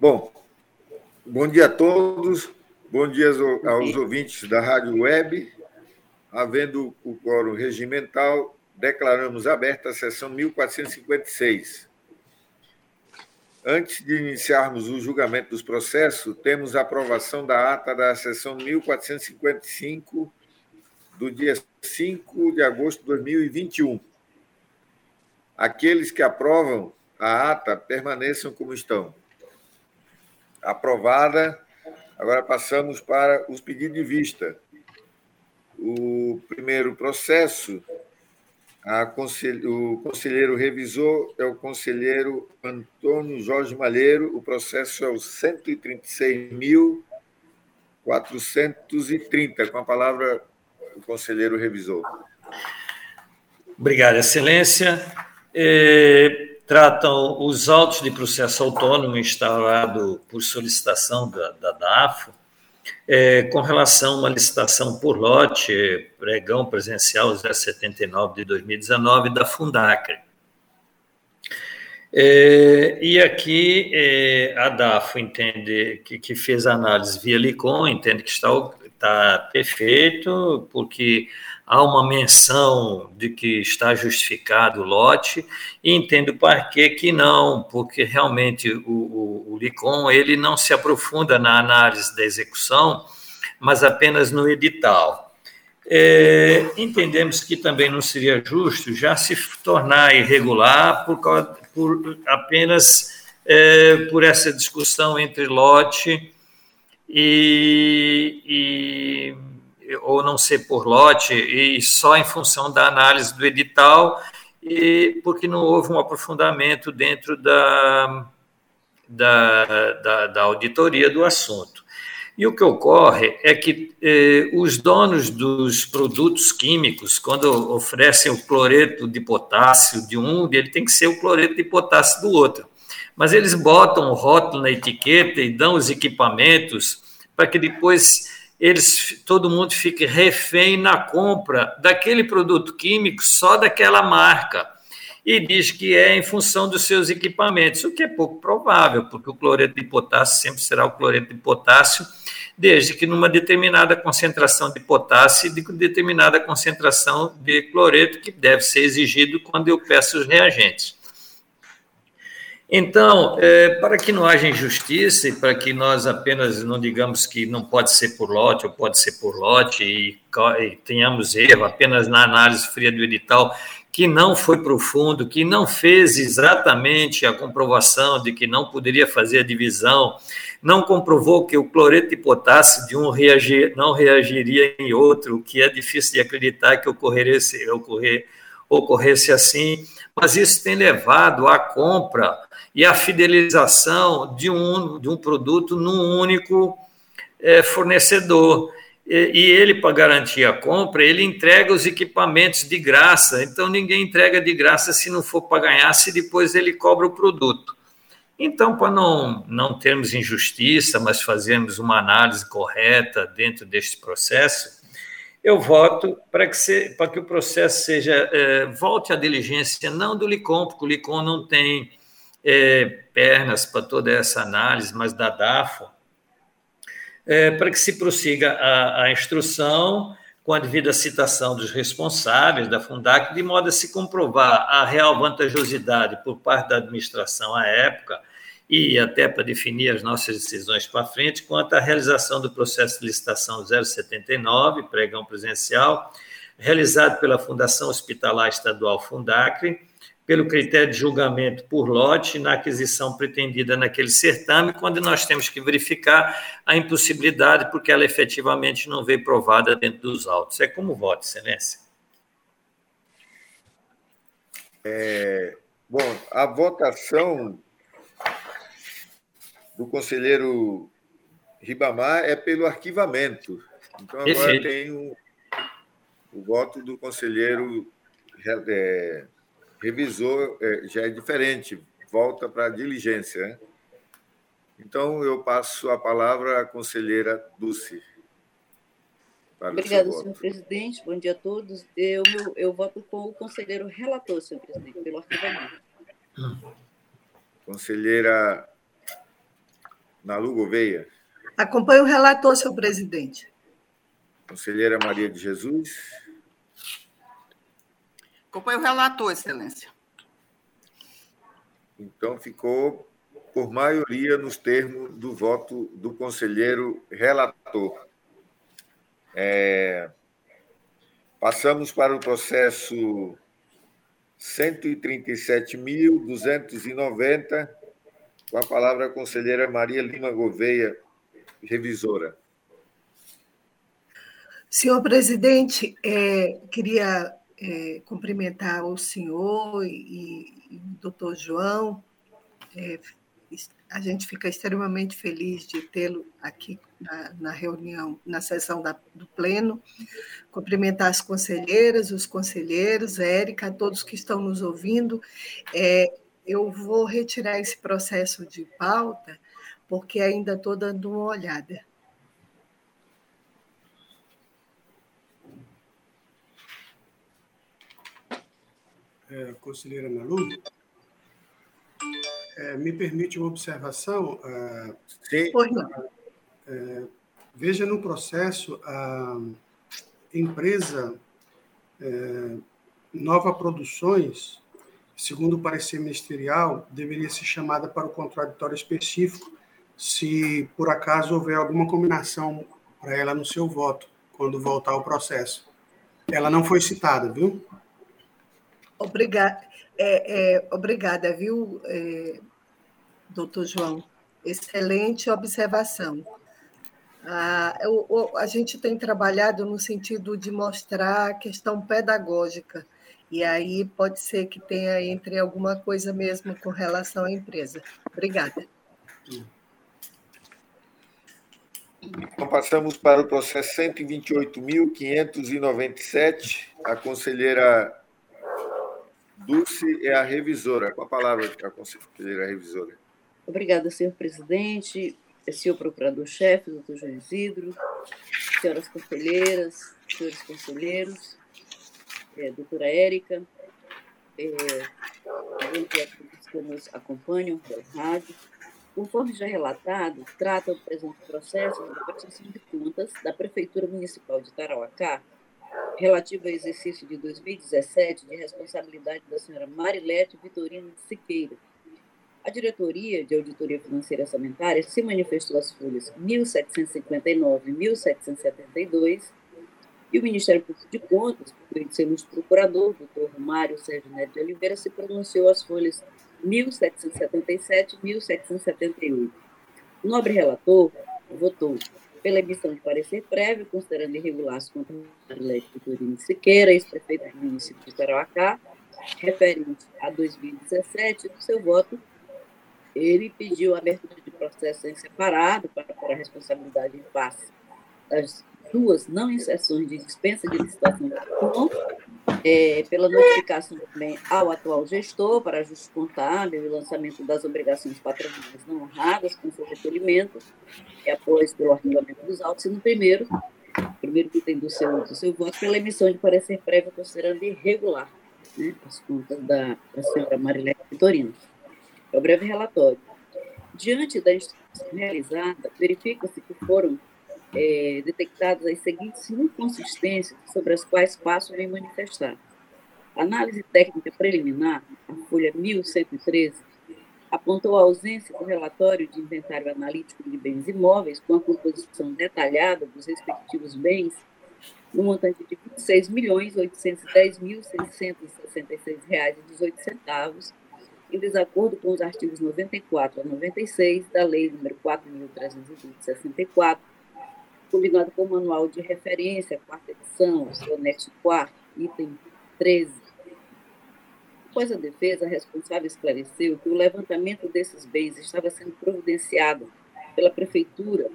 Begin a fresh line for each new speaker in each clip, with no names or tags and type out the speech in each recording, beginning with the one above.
Bom, bom dia a todos, bom dia aos ouvintes da Rádio Web. Havendo o quórum regimental, declaramos aberta a sessão 1456. Antes de iniciarmos o julgamento dos processos, temos a aprovação da ata da sessão 1455 do dia 5 de agosto de 2021. Aqueles que aprovam a ata permaneçam como estão. Aprovada. Agora passamos para os pedidos de vista. O primeiro processo, o conselheiro revisor é o conselheiro Antônio Jorge Malheiro. O processo é o 136.430. Com a palavra, o conselheiro revisor.
Obrigado, Excelência. É tratam os autos de processo autônomo instaurado por solicitação da, da DAFO, é, com relação a uma licitação por lote, pregão presencial 079 de 2019 da Fundacre. É, e aqui é, a DAFO entende que, que, fez a análise via LICOM, entende que está, está perfeito, porque há uma menção de que está justificado o lote, e entendo para que que não, porque realmente o, o, o LICOM ele não se aprofunda na análise da execução, mas apenas no edital. É, entendemos que também não seria justo já se tornar irregular por, por apenas é, por essa discussão entre lote e, e ou não ser por lote e só em função da análise do edital e porque não houve um aprofundamento dentro da, da, da, da auditoria do assunto. E o que ocorre é que eh, os donos dos produtos químicos, quando oferecem o cloreto de potássio de um, ele tem que ser o cloreto de potássio do outro. Mas eles botam o rótulo na etiqueta e dão os equipamentos para que depois eles, todo mundo fique refém na compra daquele produto químico só daquela marca. E diz que é em função dos seus equipamentos, o que é pouco provável, porque o cloreto de potássio sempre será o cloreto de potássio, desde que numa determinada concentração de potássio e de determinada concentração de cloreto, que deve ser exigido quando eu peço os reagentes. Então, é, para que não haja injustiça e para que nós apenas não digamos que não pode ser por lote ou pode ser por lote e, e tenhamos erro apenas na análise fria do edital, que não foi profundo, que não fez exatamente a comprovação de que não poderia fazer a divisão, não comprovou que o cloreto de potássio de um reagir, não reagiria em outro, que é difícil de acreditar que ocorresse, ocorrer, ocorresse assim, mas isso tem levado à compra e a fidelização de um, de um produto num único é, fornecedor. E, e ele, para garantir a compra, ele entrega os equipamentos de graça. Então, ninguém entrega de graça se não for para ganhar, se depois ele cobra o produto. Então, para não, não termos injustiça, mas fazermos uma análise correta dentro deste processo, eu voto para que, se, para que o processo seja é, volte à diligência não do LICOM, porque o LICOM não tem é, pernas para toda essa análise, mas da DAFO, é, para que se prossiga a, a, instrução com a devida citação dos responsáveis da Fundac, de modo a se comprovar a real vantajosidade por parte da administração à época e até para definir as nossas decisões para frente quanto à realização do processo de licitação 079, pregão presencial, realizado pela Fundação Hospitalar Estadual Fundacre, pelo critério de julgamento por lote na aquisição pretendida naquele certame, quando nós temos que verificar a impossibilidade, porque ela efetivamente não veio provada dentro dos autos. É como voto, Excelência.
É, bom, a votação do conselheiro Ribamar é pelo arquivamento. Então, agora Perfeito. tem o, o voto do conselheiro é, revisor é, já é diferente, volta para a diligência. Né? Então, eu passo a palavra à conselheira Dulce.
Obrigada, senhor presidente. Bom dia a todos. Eu, eu, eu voto com o conselheiro relator, senhor presidente, pelo arquivamento.
Conselheira Nalu Gouveia.
Acompanhe o relator, senhor presidente.
Conselheira Maria de Jesus.
Acompanhe o relator, excelência.
Então, ficou por maioria nos termos do voto do conselheiro relator. É, passamos para o processo 137.290, com a palavra a conselheira Maria Lima Gouveia, revisora.
Senhor presidente, é, queria é, cumprimentar o senhor e, e o doutor João. É, a gente fica extremamente feliz de tê-lo aqui na, na, reunião, na sessão da, do Pleno. Cumprimentar as conselheiras, os conselheiros, Érica, todos que estão nos ouvindo. É, eu vou retirar esse processo de pauta, porque ainda estou dando uma olhada.
É, conselheira Malu, é, me permite uma observação? É,
Sim.
É, veja no processo a empresa é, Nova Produções, segundo o parecer ministerial, deveria ser chamada para o contraditório específico se por acaso houver alguma combinação para ela no seu voto, quando voltar ao processo. Ela não foi citada, viu?
Obrigada, é, é, obrigada, viu, é, doutor João? Excelente observação. Ah, eu, a gente tem trabalhado no sentido de mostrar a questão pedagógica, e aí pode ser que tenha entre alguma coisa mesmo com relação à empresa. Obrigada.
Então, passamos para o processo 128.597. A conselheira Dulce é a revisora. Com a palavra, a conselheira revisora.
Obrigada, senhor presidente, senhor procurador-chefe, doutor João Isidro, senhoras conselheiras, senhores conselheiros, é, doutora Érica, é, que nos acompanham pela rádio. Conforme já relatado, trata o presente processo da prestação de contas da Prefeitura Municipal de Tarauacá relativo ao exercício de 2017 de responsabilidade da senhora Marilete Vitorino Siqueira. A diretoria de auditoria financeira orçamentária se manifestou às folhas 1759 e 1772 e o Ministério Público de Contas, por meio de procurador, doutor Mário Sérgio Neto de Oliveira, se pronunciou às folhas 1777 e 1778. O nobre relator votou pela emissão de parecer prévio, considerando irregular as contas elétricas do Turino Siqueira, ex-prefeito do município de Tarauacá, referente a 2017, no seu voto, ele pediu a abertura de processo em separado para pôr a responsabilidade em face das duas não inserções de dispensa de licitação do é, pela notificação também ao atual gestor para ajuste contábil e lançamento das obrigações patronais não honradas com seu recolhimento, e após pelo arquivamento dos autos, e no primeiro, primeiro item do seu, do seu voto, pela emissão de parecer prévio considerando irregular né, as contas da, da senhora Marilete Vitorino. É o breve relatório. Diante da instrução realizada, verifica-se que foram é, detectadas as seguintes inconsistências sobre as quais passo a me manifestar. análise técnica preliminar, a folha 1113, apontou a ausência do relatório de inventário analítico de bens imóveis com a composição detalhada dos respectivos bens no montante de R$ 26.810.666,18, em desacordo com os artigos 94 a 96 da Lei nº 4.320/64, combinado com o Manual de Referência, quarta edição, seu anexo 4, item 13. Após a defesa, a responsável esclareceu que o levantamento desses bens estava sendo providenciado pela Prefeitura,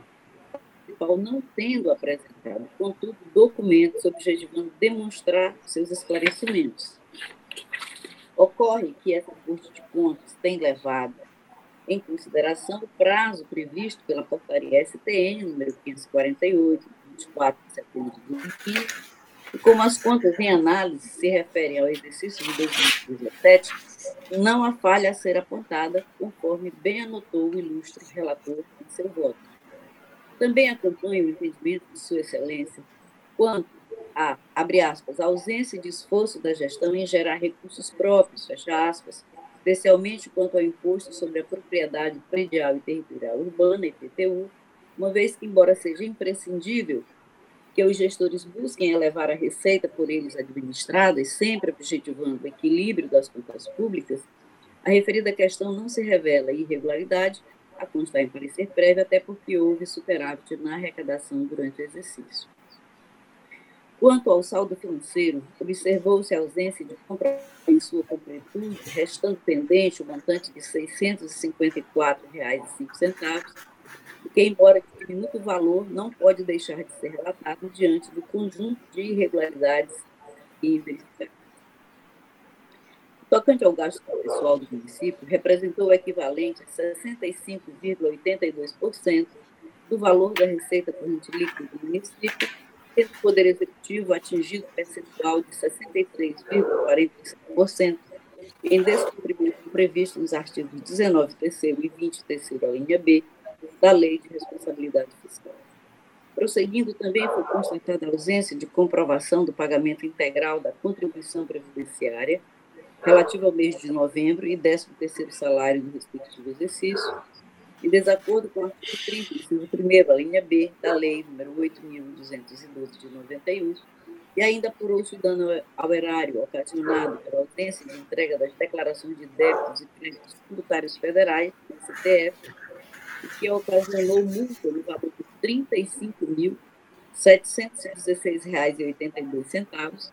não tendo apresentado, contudo, documentos objetivando demonstrar seus esclarecimentos. Ocorre que essa Corte de Contas tem levado em consideração o prazo previsto pela portaria STN número 548, 24 de setembro de 2015, E como as contas em análise se referem ao exercício de 2017, não há falha a ser apontada, conforme bem anotou o ilustre relator em seu voto. Também acompanho o entendimento de Sua Excelência quanto a, abre aspas, ausência de esforço da gestão em gerar recursos próprios, fecha aspas, especialmente quanto ao imposto sobre a propriedade predial e territorial urbana, IPTU, uma vez que, embora seja imprescindível que os gestores busquem elevar a receita por eles administrada e sempre objetivando o equilíbrio das contas públicas, a referida questão não se revela irregularidade, a constar em parecer prévio, até porque houve superávit na arrecadação durante o exercício. Quanto ao saldo financeiro, observou-se a ausência de compra em sua completude, restando pendente o montante de R$ 654,05, que, embora diminuto valor, não pode deixar de ser relatado diante do conjunto de irregularidades e verificadas. Tocante ao gasto pessoal do município, representou o equivalente a 65,82% do valor da receita corrente líquida do município, tendo o Poder Executivo atingido percentual de 63,45% em descumprimento previsto nos artigos 19 terceiro e 20 terceiro, a linha B, da Lei de Responsabilidade Fiscal. Prosseguindo, também foi constatada a ausência de comprovação do pagamento integral da contribuição previdenciária relativa ao mês de novembro e 13º salário do respectivo exercício, em desacordo com o artigo 30, inciso 1 a linha B da Lei nº 8.212 de 91, e ainda apurou-se o dano ao erário ocasionado pela ausência de entrega das declarações de débitos e créditos tributários federais, CTF, que ocasionou multa no valor de R$ 35.716,82,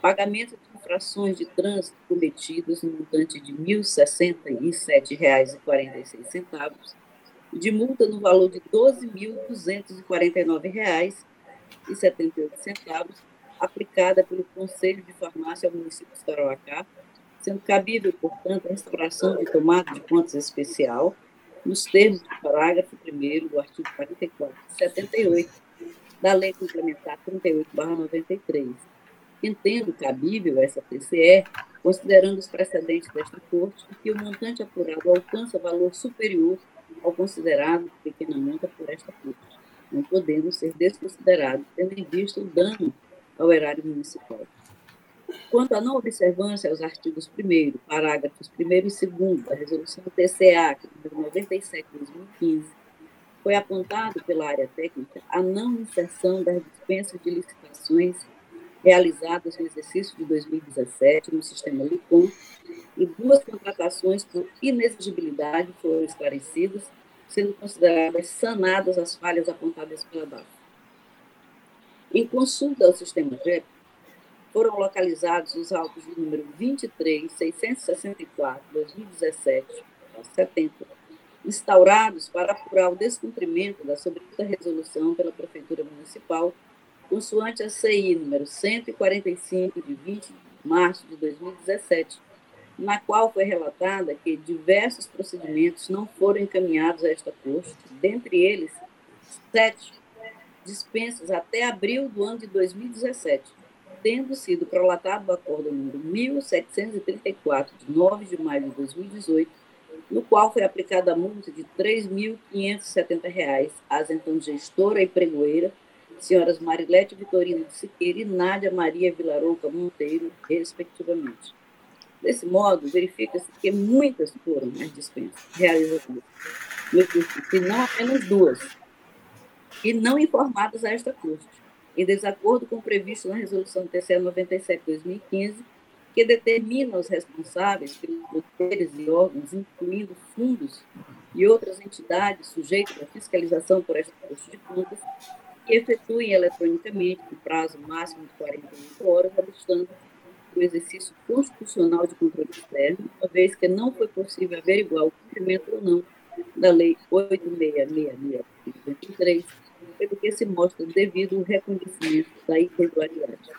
pagamento de infrações de trânsito cometidas no montante de R$ 1.067,46 e de multa no valor de R$ 12.249,78, aplicada pelo Conselho de Farmácia ao município de Tarauacá, sendo cabível, portanto, a restauração de tomada de contas especial nos termos do parágrafo 1 do artigo 44 e 78 da Lei Complementar 38-93. Entendo cabível essa TCE, considerando os precedentes desta Corte, que o montante apurado alcança valor superior ao considerado pequena por esta Corte, não podendo ser desconsiderado, tendo em vista o dano ao erário municipal. Quanto à não observância aos artigos 1 parágrafos 1 e 2 da Resolução TCA, número 97 de 2015, foi apontado pela área técnica a não inserção das dispensas de licitações realizadas no exercício de 2017 no sistema LICOM e duas contratações por inexigibilidade foram esclarecidas, sendo consideradas sanadas as falhas apontadas pela DAF. Em consulta ao sistema JEP, foram localizados os autos de número 23, 664, 2017, 70, instaurados para apurar o descumprimento da sobrevida resolução pela Prefeitura Municipal, consoante a CI número 145, de 20 de março de 2017, na qual foi relatada que diversos procedimentos não foram encaminhados a esta Corte, dentre eles, sete dispensas até abril do ano de 2017 tendo sido prolatado o acordo número 1734, de 9 de maio de 2018, no qual foi aplicada a multa de R$ 3.570 às então gestora e pregoeira, senhoras Marilete Vitorino de Siqueira e Nádia Maria Vilarouca Monteiro, respectivamente. Desse modo, verifica-se que muitas foram as dispensas realizadas no e não apenas duas, e não informadas a esta custo em desacordo com o previsto na Resolução TCE 97-2015, que determina os responsáveis pelos poderes e órgãos, incluindo fundos e outras entidades sujeitas à fiscalização por esta Corte de Contas, que efetuem eletronicamente, no prazo máximo de 48 horas, obstando o exercício constitucional de controle externo, uma vez que não foi possível averiguar o cumprimento ou não da Lei 8666 de 2023, pelo que se mostra devido ao reconhecimento da irregularidade.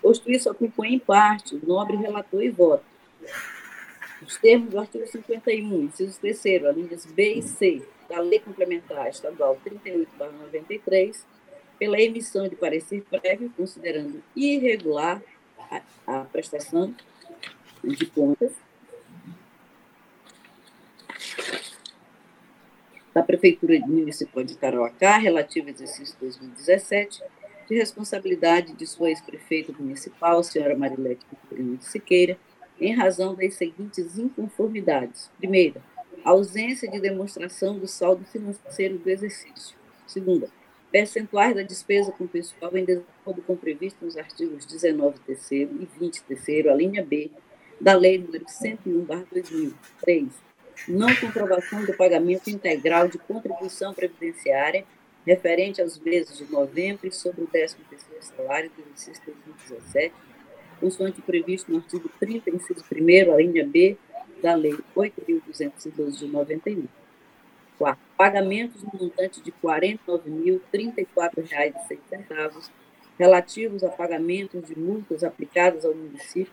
Posto isso, acompanha em parte o nobre relator e voto. Os termos do artigo 51, inciso 3 alíneas B e C, da Lei Complementar Estadual 38-93, pela emissão de parecer prévio, considerando irregular a, a prestação de contas da Prefeitura Municipal de Tarauacá, relativo ao exercício 2017, de responsabilidade de sua ex-prefeita municipal, senhora Marilete Vitorino de Siqueira, em razão das seguintes inconformidades. Primeira, ausência de demonstração do saldo financeiro do exercício. Segunda, percentuais da despesa com pessoal em desacordo com previsto nos artigos 19 terceiro e 20 terceiro, a linha B, da Lei nº 101/2000. 3. Não comprovação do pagamento integral de contribuição previdenciária referente aos meses de novembro e sobre o 13º salário do exercício 2017, consoante previsto no artigo 30, inciso 1 a linha B da Lei 8.212 de 91. Quarto, pagamentos no montante de R$ 49.034,06 relativos a pagamentos de multas aplicadas ao município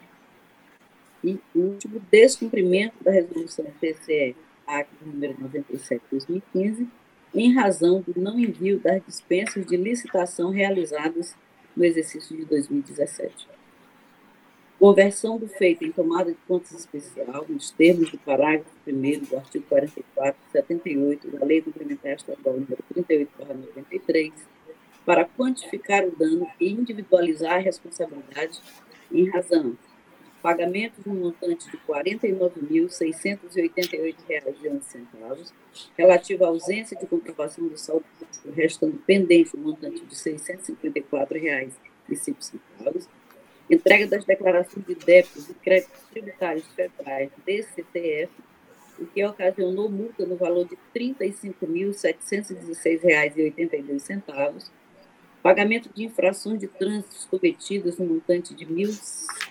e, último, descumprimento da resolução TCE ACT número 97/2015, em razão do não envio das dispensas de licitação realizadas no exercício de 2017. Conversão do feito em tomada de contas especial, nos termos do parágrafo 1 do artigo 44, 78 da Lei Complementar Estadual número 38/93, para quantificar o dano e individualizar a responsabilidade em razão. Pagamentos no montante de R$ 49.688,11, relativo à ausência de comprovação do saldo restando pendente o montante de R$ 654,05, entrega das declarações de débitos e créditos tributários federais DCTF, o que ocasionou multa no valor de R$ 35.716,82, pagamento de infrações de trânsito cometidas no montante de R$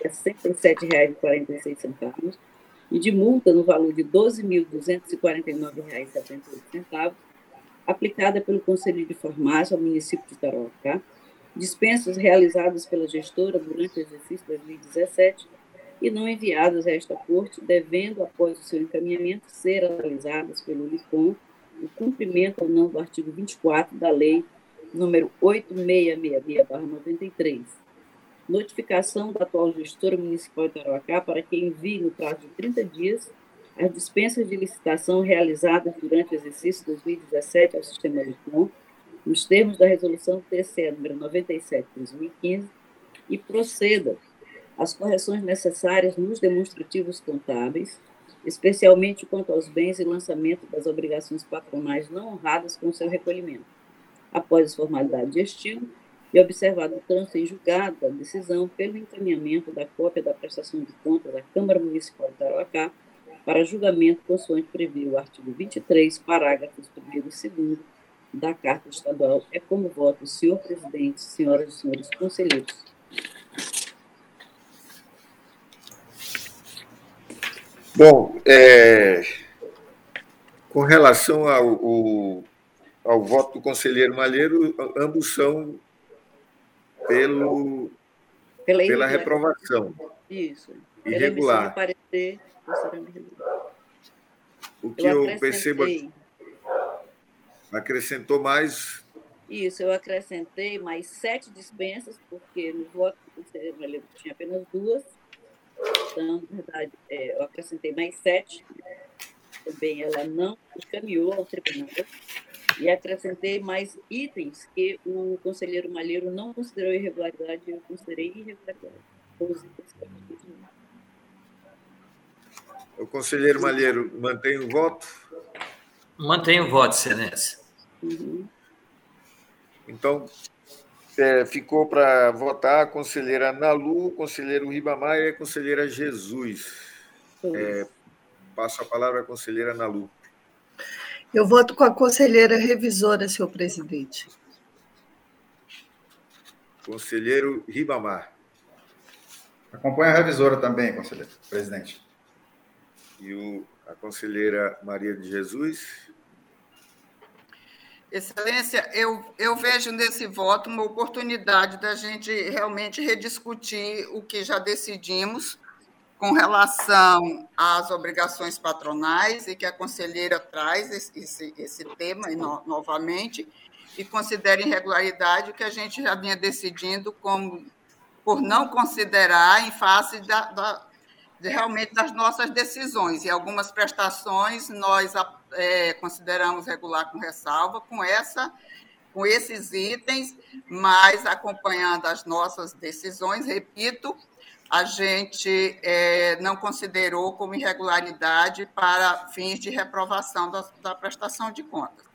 1.067,46 e de multa no valor de R$ 12.249,78, aplicada pelo Conselho de Farmácia ao município de Tarauacá, dispensas realizadas pela gestora durante o exercício 2017 e não enviadas a esta corte, devendo, após o seu encaminhamento, ser analisadas pelo LICOM o cumprimento ou não do artigo 24 da Lei número 8666-93. Notificação da atual gestora municipal de Tarauacá para que envie, no prazo de 30 dias, as dispensas de licitação realizadas durante o exercício 2017 ao sistema LICOM, nos termos da resolução TCE número 97 de 2015, e proceda às correções necessárias nos demonstrativos contábeis, especialmente quanto aos bens e lançamento das obrigações patronais não honradas com seu recolhimento. Após as formalidades de estilo e observado o trânsito em julgado da decisão pelo encaminhamento da cópia da prestação de contas da Câmara Municipal de Tarauacá para julgamento consoante previu o artigo 23, parágrafos 1 e 2 da Carta Estadual. É como voto senhor presidente, senhoras e senhores conselheiros.
Bom, é, com relação ao, ao voto do conselheiro Malheiro, ambos são pelo, pela, pela reprovação.
Isso.
Irregular. Parecer, o que eu, eu percebo acrescentou mais.
Isso, eu acrescentei mais sete dispensas, porque no voto do conselheiro Malheiro tinha apenas duas. Então, na verdade, é, eu acrescentei mais sete. Também ela não encaminhou ao tribunal e acrescentei mais itens que o conselheiro Malheiro não considerou irregularidade, eu considerei irregularidade.
O conselheiro Malheiro mantém o voto?
Mantém o voto, excelência.
Uhum.
Então, é, ficou para votar a conselheira Nalu, o conselheiro Ribamar e a conselheira Jesus. É, passo a palavra à conselheira Nalu.
Eu voto com a conselheira revisora, senhor presidente.
Conselheiro Ribamar.
Acompanha a revisora também, conselheiro, presidente.
E o, a conselheira Maria de Jesus.
Excelência, eu, eu vejo nesse voto uma oportunidade da gente realmente rediscutir o que já decidimos com relação às obrigações patronais e que a conselheira traz esse, esse tema no, novamente, e considera irregularidade o que a gente já vinha decidindo como por não considerar em face da, da realmente das nossas decisões. E algumas prestações nós é, consideramos regular com ressalva, com essa com esses itens, mas acompanhando as nossas decisões, repito, a gente é, não considerou como irregularidade para fins de reprovação da, da prestação de contas.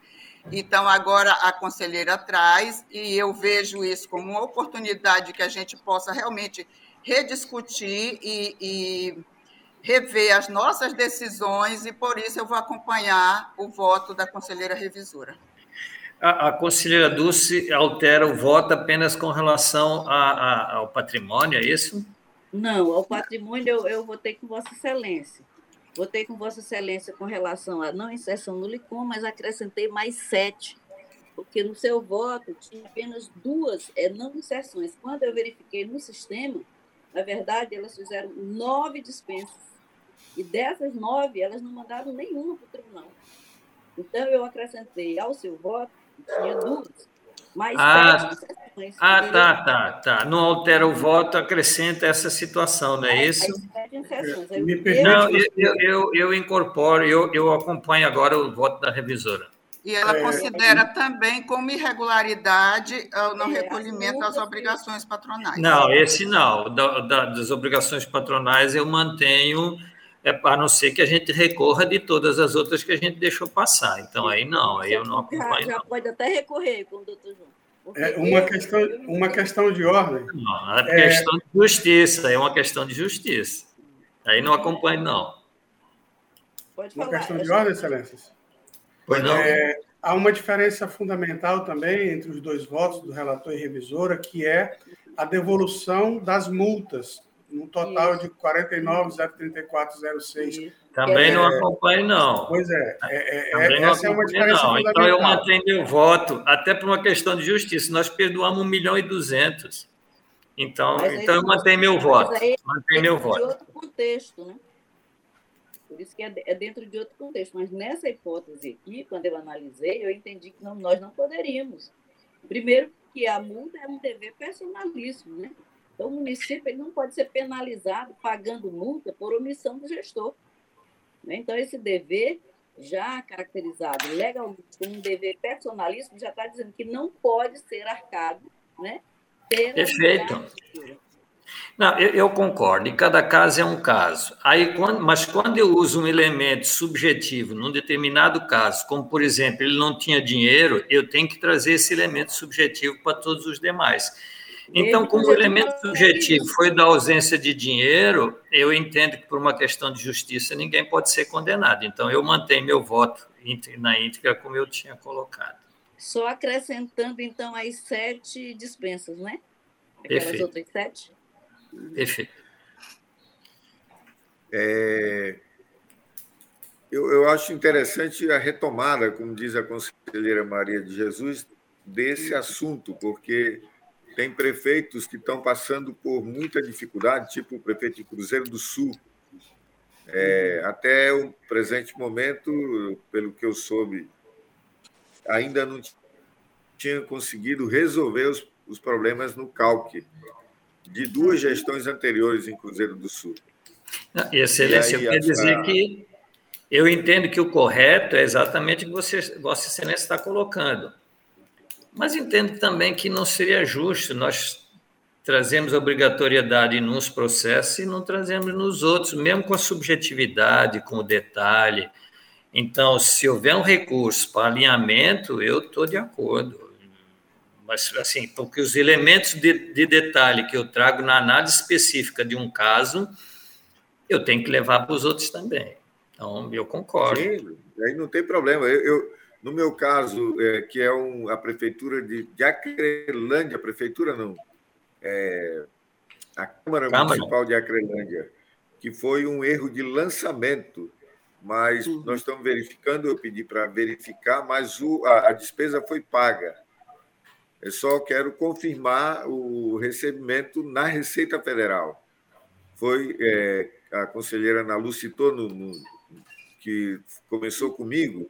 Então, agora a conselheira traz, e eu vejo isso como uma oportunidade que a gente possa realmente rediscutir e, e rever as nossas decisões, e por isso eu vou acompanhar o voto da conselheira revisora.
A, a conselheira Dulce altera o voto apenas com relação a, a, ao patrimônio, é isso?
Não, ao patrimônio eu, eu votei com Vossa Excelência. Votei com Vossa Excelência com relação à não inserção no LICOM, mas acrescentei mais sete, porque no seu voto tinha apenas duas é, não inserções. Quando eu verifiquei no sistema, na verdade, elas fizeram nove dispensas. E dessas nove, elas não mandaram nenhuma para o tribunal. Então, eu acrescentei ao seu voto, tinha duas, mais
ah, sete Ah, tá, tá, tá. Não altera o voto, acrescenta essa situação, não é isso? Me Não, eu, eu, eu incorporo, eu, eu acompanho agora o voto da revisora.
E ela é, considera também como irregularidade o não é, recolhimento das obrigações patronais.
Não, esse não. Da, da, das obrigações patronais eu mantenho, é, a não ser que a gente recorra de todas as outras que a gente deixou passar. Então, aí não, aí eu não acompanho.
Já, já pode até recorrer com o doutor João.
É uma questão, uma questão de ordem.
Não, é, é questão de justiça, é uma questão de justiça. Aí não acompanho, não.
Pode falar. Uma questão de ordem, excelências?
Pois não.
É, há uma diferença fundamental também entre os dois votos do relator e revisora, que é a devolução das multas, no total Isso. de 49,034,06.
Também não acompanho, não.
Pois é, é, é essa é uma diferença
não. Então eu mantenho meu voto, até por uma questão de justiça. Nós perdoamos 1 milhão e 200. Então, então eu mantenho meu voto. Mantenho meu voto.
De outro contexto, né? Por isso que é, é dentro de outro contexto. Mas nessa hipótese aqui, quando eu analisei, eu entendi que não, nós não poderíamos. Primeiro, que a multa é um dever personalíssimo, né? Então, o município ele não pode ser penalizado pagando multa por omissão do gestor. Né? Então, esse dever, já caracterizado legalmente como um dever personalíssimo, já está dizendo que não pode ser arcado né,
Perfeito. Não, eu, eu, concordo, e cada caso é um caso. Aí, quando, mas quando eu uso um elemento subjetivo num determinado caso, como por exemplo, ele não tinha dinheiro, eu tenho que trazer esse elemento subjetivo para todos os demais. Então, como o elemento subjetivo foi da ausência de dinheiro, eu entendo que por uma questão de justiça ninguém pode ser condenado. Então, eu mantenho meu voto na íntegra como eu tinha colocado.
Só acrescentando, então, as sete dispensas, né? Aquelas Perfeito. outras sete?
Perfeito.
É, eu, eu acho interessante a retomada, como diz a conselheira Maria de Jesus, desse assunto, porque tem prefeitos que estão passando por muita dificuldade, tipo o prefeito de Cruzeiro do Sul. É, até o presente momento, pelo que eu soube, ainda não tinha conseguido resolver os, os problemas no calque de duas gestões anteriores em Cruzeiro do Sul.
Excelência, eu quero dizer que eu entendo que o correto é exatamente o que você, Vossa Excelência está colocando. Mas entendo também que não seria justo nós trazemos obrigatoriedade nos processos e não trazemos nos outros, mesmo com a subjetividade, com o detalhe. Então, se houver um recurso para alinhamento, eu estou de acordo mas assim, porque os elementos de, de, detalhe que eu trago na análise específica de um caso, eu tenho que levar para os outros também. Então, eu concordo.
Sim, aí não tem problema. Eu, eu no meu caso, é, que é um, a prefeitura de, de Acrelândia, prefeitura não, é, a Câmara, Câmara Municipal de Acrelândia, que foi um erro de lançamento, mas uhum. nós estamos verificando, eu pedi para verificar, mas o, a, a despesa foi paga. Eu só quero confirmar o recebimento na Receita Federal. Foi é, a conselheira Ana Lu citou no, que começou comigo,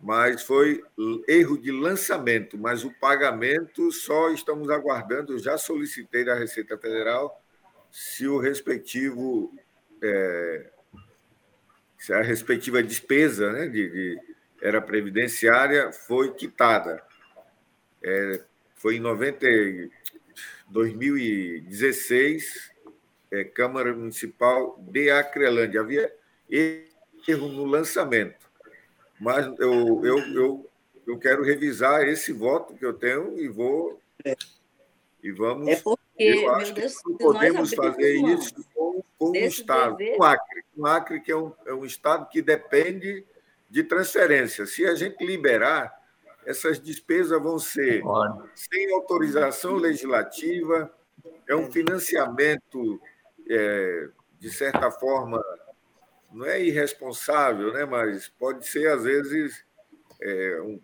mas foi erro de lançamento, mas o pagamento só estamos aguardando. Já solicitei da Receita Federal se o respectivo é, se a respectiva despesa né, de, de, era previdenciária foi quitada. É, foi em 90, 2016, é, Câmara Municipal de Acrelândia. Havia erro no lançamento, mas eu, eu, eu, eu quero revisar esse voto que eu tenho e vou. E vamos.
É porque, eu acho
Deus, que podemos fazer isso com, com o Estado, dever... com o Acre. Com Acre, que é um, é um Estado que depende de transferência. Se a gente liberar, essas despesas vão ser sem autorização legislativa, é um financiamento, é, de certa forma, não é irresponsável, né? mas pode ser, às vezes, é, um,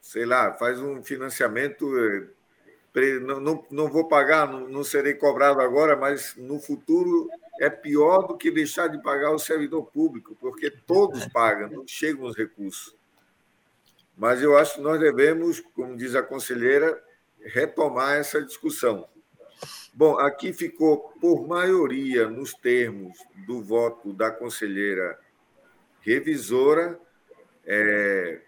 sei lá, faz um financiamento. É, não, não, não vou pagar, não, não serei cobrado agora, mas no futuro é pior do que deixar de pagar o servidor público, porque todos pagam, não chegam os recursos. Mas eu acho que nós devemos, como diz a conselheira, retomar essa discussão. Bom, aqui ficou por maioria nos termos do voto da conselheira revisora, é,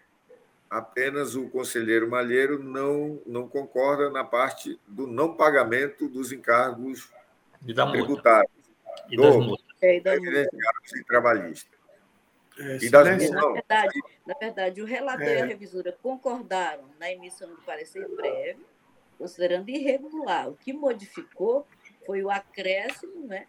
apenas o conselheiro Malheiro não, não concorda na parte do não pagamento dos encargos tributários.
E das multas.
É, e das multas.
trabalhista.
É, e das na, verdade, na verdade, o relator é. e a revisora concordaram na emissão do parecer breve, considerando irregular. O que modificou foi o acréscimo né,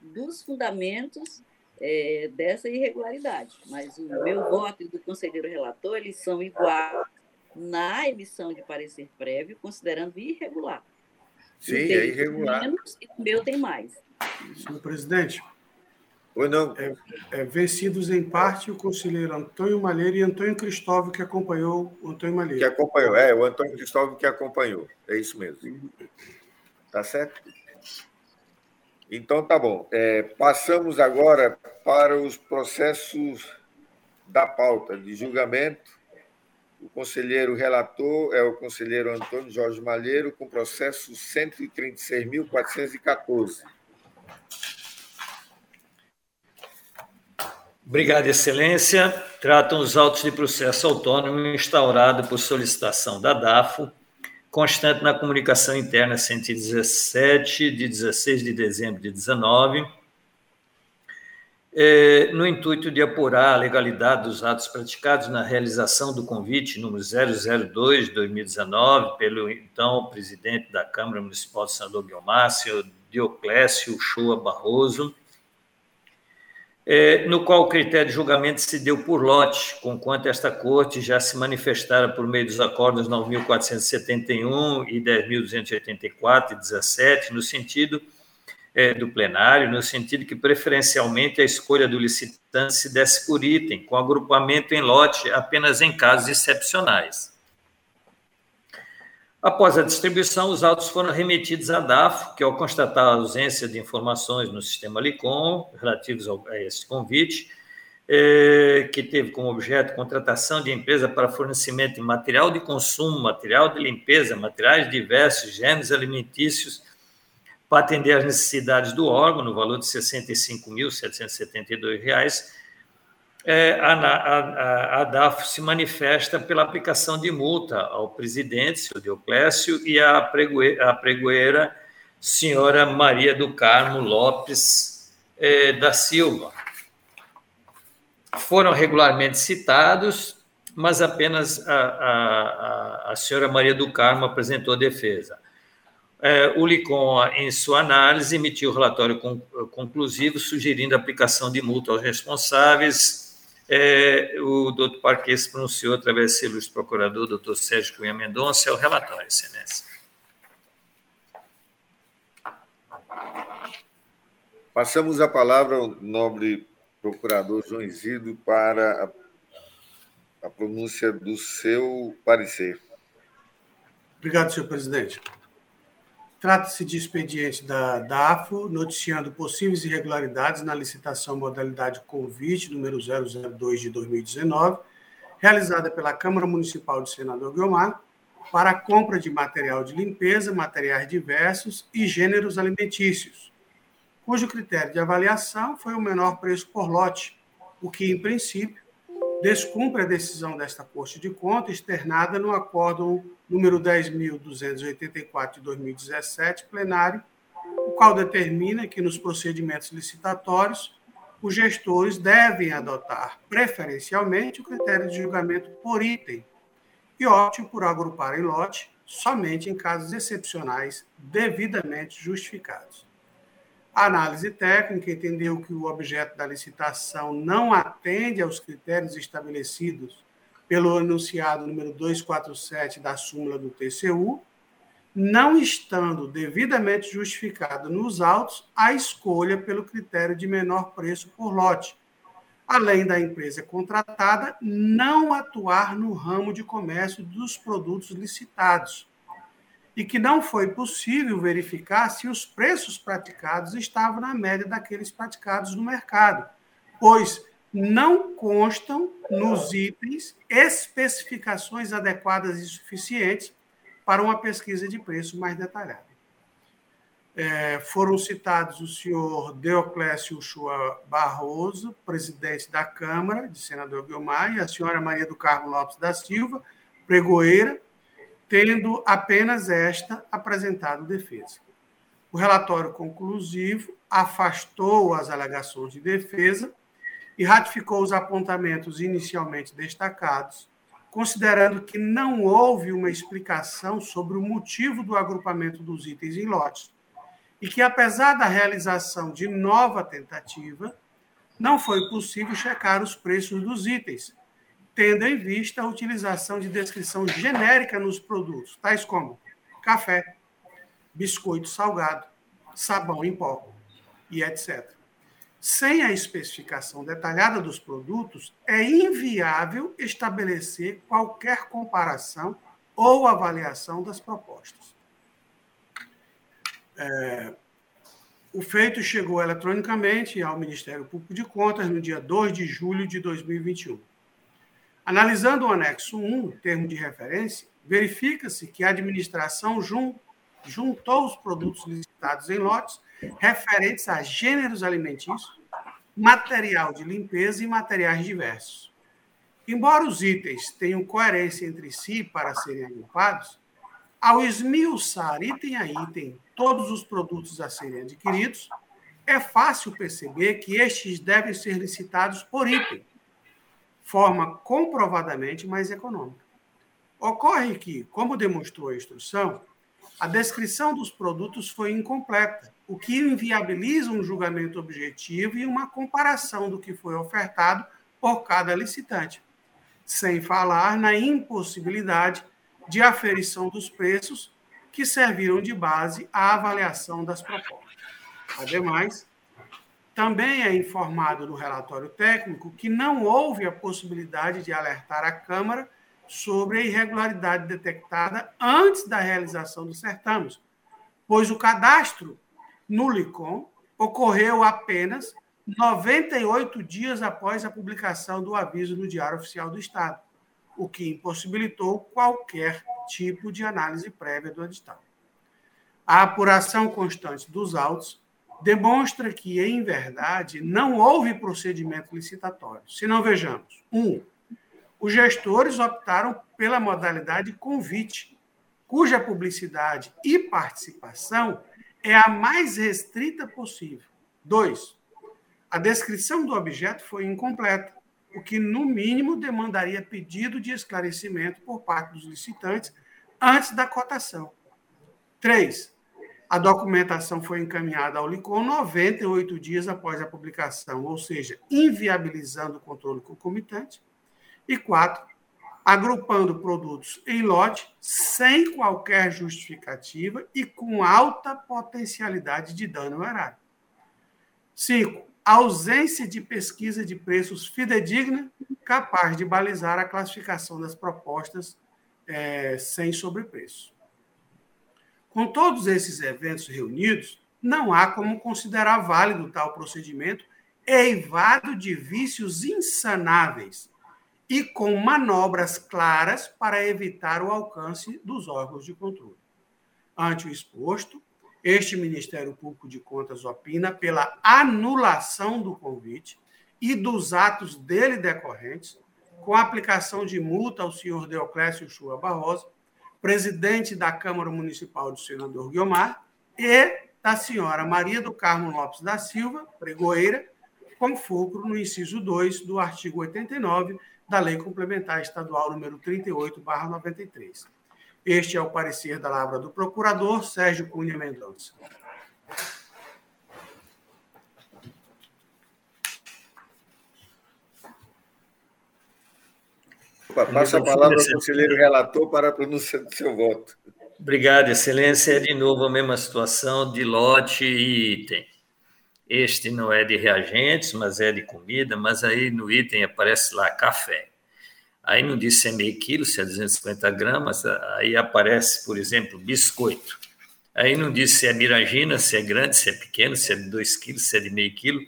dos fundamentos é, dessa irregularidade. Mas o meu voto e do conselheiro relator, eles são iguais na emissão de parecer prévio, considerando irregular.
Sim, é irregular.
Menos, e o meu tem mais.
Senhor presidente,
ou não?
É, é, vencidos em parte o conselheiro Antônio Malheiro e Antônio Cristóvão, que acompanhou o Antônio Malheiro.
Que acompanhou, é, o Antônio Cristóvão que acompanhou. É isso mesmo. Tá certo? Então, tá bom. É, passamos agora para os processos da pauta de julgamento. O conselheiro relator é o conselheiro Antônio Jorge Malheiro, com processo 136.414.
Obrigado, Excelência. Tratam os autos de processo autônomo instaurado por solicitação da DAFO, constante na comunicação interna 117, de 16 de dezembro de 19, é, no intuito de apurar a legalidade dos atos praticados na realização do convite número 002 de 2019 pelo então presidente da Câmara Municipal de São senhor Dioclésio Shoa Barroso, é, no qual o critério de julgamento se deu por lote, conquanto esta corte já se manifestara por meio dos acordos 9.471 e 10.284 e 17, no sentido é, do plenário, no sentido que preferencialmente a escolha do licitante se desse por item, com agrupamento em lote apenas em casos excepcionais. Após a distribuição, os autos foram remetidos à DAFO, que, ao constatar a ausência de informações no sistema LICOM relativos a esse convite, é, que teve como objeto contratação de empresa para fornecimento de material de consumo, material de limpeza, materiais diversos, gêneros alimentícios, para atender às necessidades do órgão, no valor de R$ 65.772, é, a, a, a, DAF se manifesta pela aplicação de multa ao presidente, senhor Dioclésio, e à pregoeira, pregoeira senhora Maria do Carmo Lopes é, da Silva. Foram regularmente citados, mas apenas a, a, senhora Maria do Carmo apresentou defesa. É, o LICOM, em sua análise, emitiu relatório conclusivo sugerindo a aplicação de multa aos responsáveis é, o doutor Parque se pronunciou através do seu ilustre procurador, doutor Sérgio Cunha Mendonça, é o relatório, excelência.
Passamos a palavra ao nobre procurador João Isidro para a, a pronúncia do seu parecer.
Obrigado, senhor presidente. Trata-se de expediente da, DAFO, noticiando possíveis irregularidades na licitação modalidade convite número 002 de 2019, realizada pela Câmara Municipal de Senador Guilmar, para a compra de material de limpeza, materiais diversos e gêneros alimentícios, cujo critério de avaliação foi o menor preço por lote, o que, em princípio, descumpre a decisão desta Corte de Contas externada no Acórdão número 10.284 de 2017, plenário, o qual determina que nos procedimentos licitatórios os gestores devem adotar preferencialmente o critério de julgamento por item e optem por agrupar em lote somente em casos excepcionais devidamente justificados. A análise técnica entendeu que o objeto da licitação não atende aos critérios estabelecidos pelo enunciado número 247 da súmula do TCU, não estando devidamente justificado nos autos a escolha pelo critério de menor preço por lote, além da empresa contratada não atuar no ramo de comércio dos produtos licitados, e que não foi possível verificar se os preços praticados estavam na média daqueles praticados no mercado, pois não constam nos itens especificações adequadas e suficientes para uma pesquisa de preço mais detalhada. É, foram citados o senhor Deoclésio Chua Barroso, presidente da Câmara, de senador Guilmar, e a senhora Maria do Carmo Lopes da Silva, pregoeira, tendo apenas esta apresentado defesa. O relatório conclusivo afastou as alegações de defesa e ratificou os apontamentos inicialmente destacados, considerando que não houve uma explicação sobre o motivo do agrupamento dos itens em lotes e que, apesar da realização de nova tentativa, não foi possível checar os preços dos itens, tendo em vista a utilização de descrição genérica nos produtos, tais como café, biscoito salgado, sabão em pó e etc. Sem a especificação detalhada dos produtos, é inviável estabelecer qualquer comparação ou avaliação das propostas. É, o feito chegou eletronicamente ao Ministério Público de Contas no dia 2 de julho de 2021. Analisando o anexo 1, termo de referência, verifica-se que a administração juntou os produtos licitados em lotes referentes a gêneros alimentícios, material de limpeza e materiais diversos. Embora os itens tenham coerência entre si para serem agrupados, ao esmiuçar item a item todos os produtos a serem adquiridos, é fácil perceber que estes devem ser licitados por item, forma comprovadamente mais econômica. Ocorre que, como demonstrou a instrução, a descrição dos produtos foi incompleta, o que inviabiliza um julgamento objetivo e uma comparação do que foi ofertado por cada licitante, sem falar na impossibilidade de aferição dos preços que serviram de base à avaliação das propostas. Ademais, também é informado no relatório técnico que não houve a possibilidade de alertar a Câmara sobre a irregularidade detectada antes da realização dos certames, pois o cadastro no LICOM ocorreu apenas 98 dias após a publicação do aviso no Diário Oficial do Estado, o que impossibilitou qualquer tipo de análise prévia do edital. A apuração constante dos autos demonstra que, em verdade, não houve procedimento licitatório. Se não vejamos, um, os gestores optaram pela modalidade convite, cuja publicidade e participação é a mais restrita possível. Dois, a descrição do objeto foi incompleta, o que, no mínimo, demandaria pedido de esclarecimento por parte dos licitantes antes da cotação. Três, a documentação foi encaminhada ao LICOM 98 dias após a publicação, ou seja, inviabilizando o controle concomitante. E quatro, agrupando produtos em lote sem qualquer justificativa e com alta potencialidade de dano horário. Cinco, ausência de pesquisa de preços fidedigna capaz de balizar a classificação das propostas é, sem sobrepreço. Com todos esses eventos reunidos, não há como considerar válido tal procedimento eivado de vícios insanáveis e com manobras claras para evitar o alcance dos órgãos de controle. Ante o exposto, este Ministério Público de Contas opina pela anulação do convite e dos atos dele decorrentes, com aplicação de multa ao senhor Deoclésio Chua Barroso, presidente da Câmara Municipal do senador Guiomar, e da senhora Maria do Carmo Lopes da Silva, pregoeira, com fulcro no inciso 2 do artigo 89 da Lei Complementar Estadual número 38/93. Este é o parecer da Lavra do Procurador Sérgio Cunha Mendonça.
Passa a palavra ao conselheiro relator para a pronúncia do seu voto.
Obrigado, Excelência. É de novo a mesma situação de lote e item. Este não é de reagentes, mas é de comida, mas aí no item aparece lá café. Aí não diz se é meio quilo, se é 250 gramas, aí aparece, por exemplo, biscoito. Aí não diz se é miragina, se é grande, se é pequeno, se é de 2 quilos, se é de meio quilo.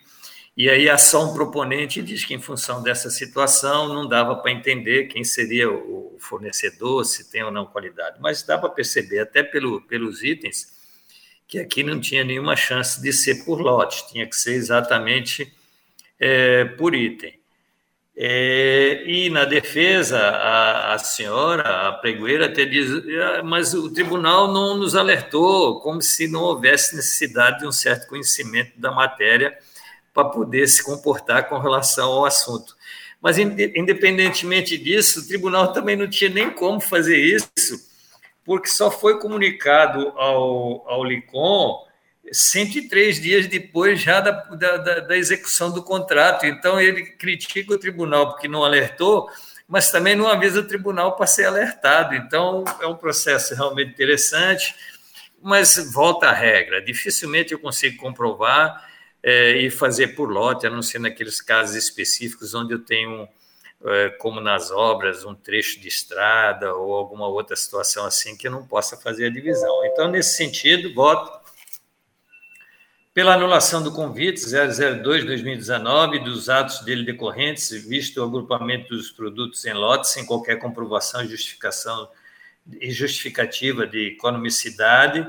E aí a um proponente diz que, em função dessa situação, não dava para entender quem seria o fornecedor, se tem ou não qualidade. Mas dá para perceber, até pelo, pelos itens, que aqui não tinha nenhuma chance de ser por lote, tinha que ser exatamente é, por item. É, e na defesa, a, a, senhora, a pregoeira, até diz, ah, mas o tribunal não nos alertou, como se não houvesse necessidade de um certo conhecimento da matéria para poder se comportar com relação ao assunto. Mas, independentemente disso, o tribunal também não tinha nem como fazer isso, porque só foi comunicado ao, ao LICOM 103 dias depois já da, da, da, execução do contrato. Então, ele critica o tribunal porque não alertou, mas também não avisa o tribunal para ser alertado. Então, é um processo realmente interessante, mas volta à regra. Dificilmente eu consigo comprovar é, e fazer por lote, a não ser naqueles casos específicos onde eu tenho, como nas obras, um trecho de estrada ou alguma outra situação assim que não possa fazer a divisão. Então, nesse sentido, voto pela anulação do convite 002-2019 dos atos dele decorrentes, visto o agrupamento dos produtos em lotes sem qualquer comprovação e justificação e justificativa de economicidade,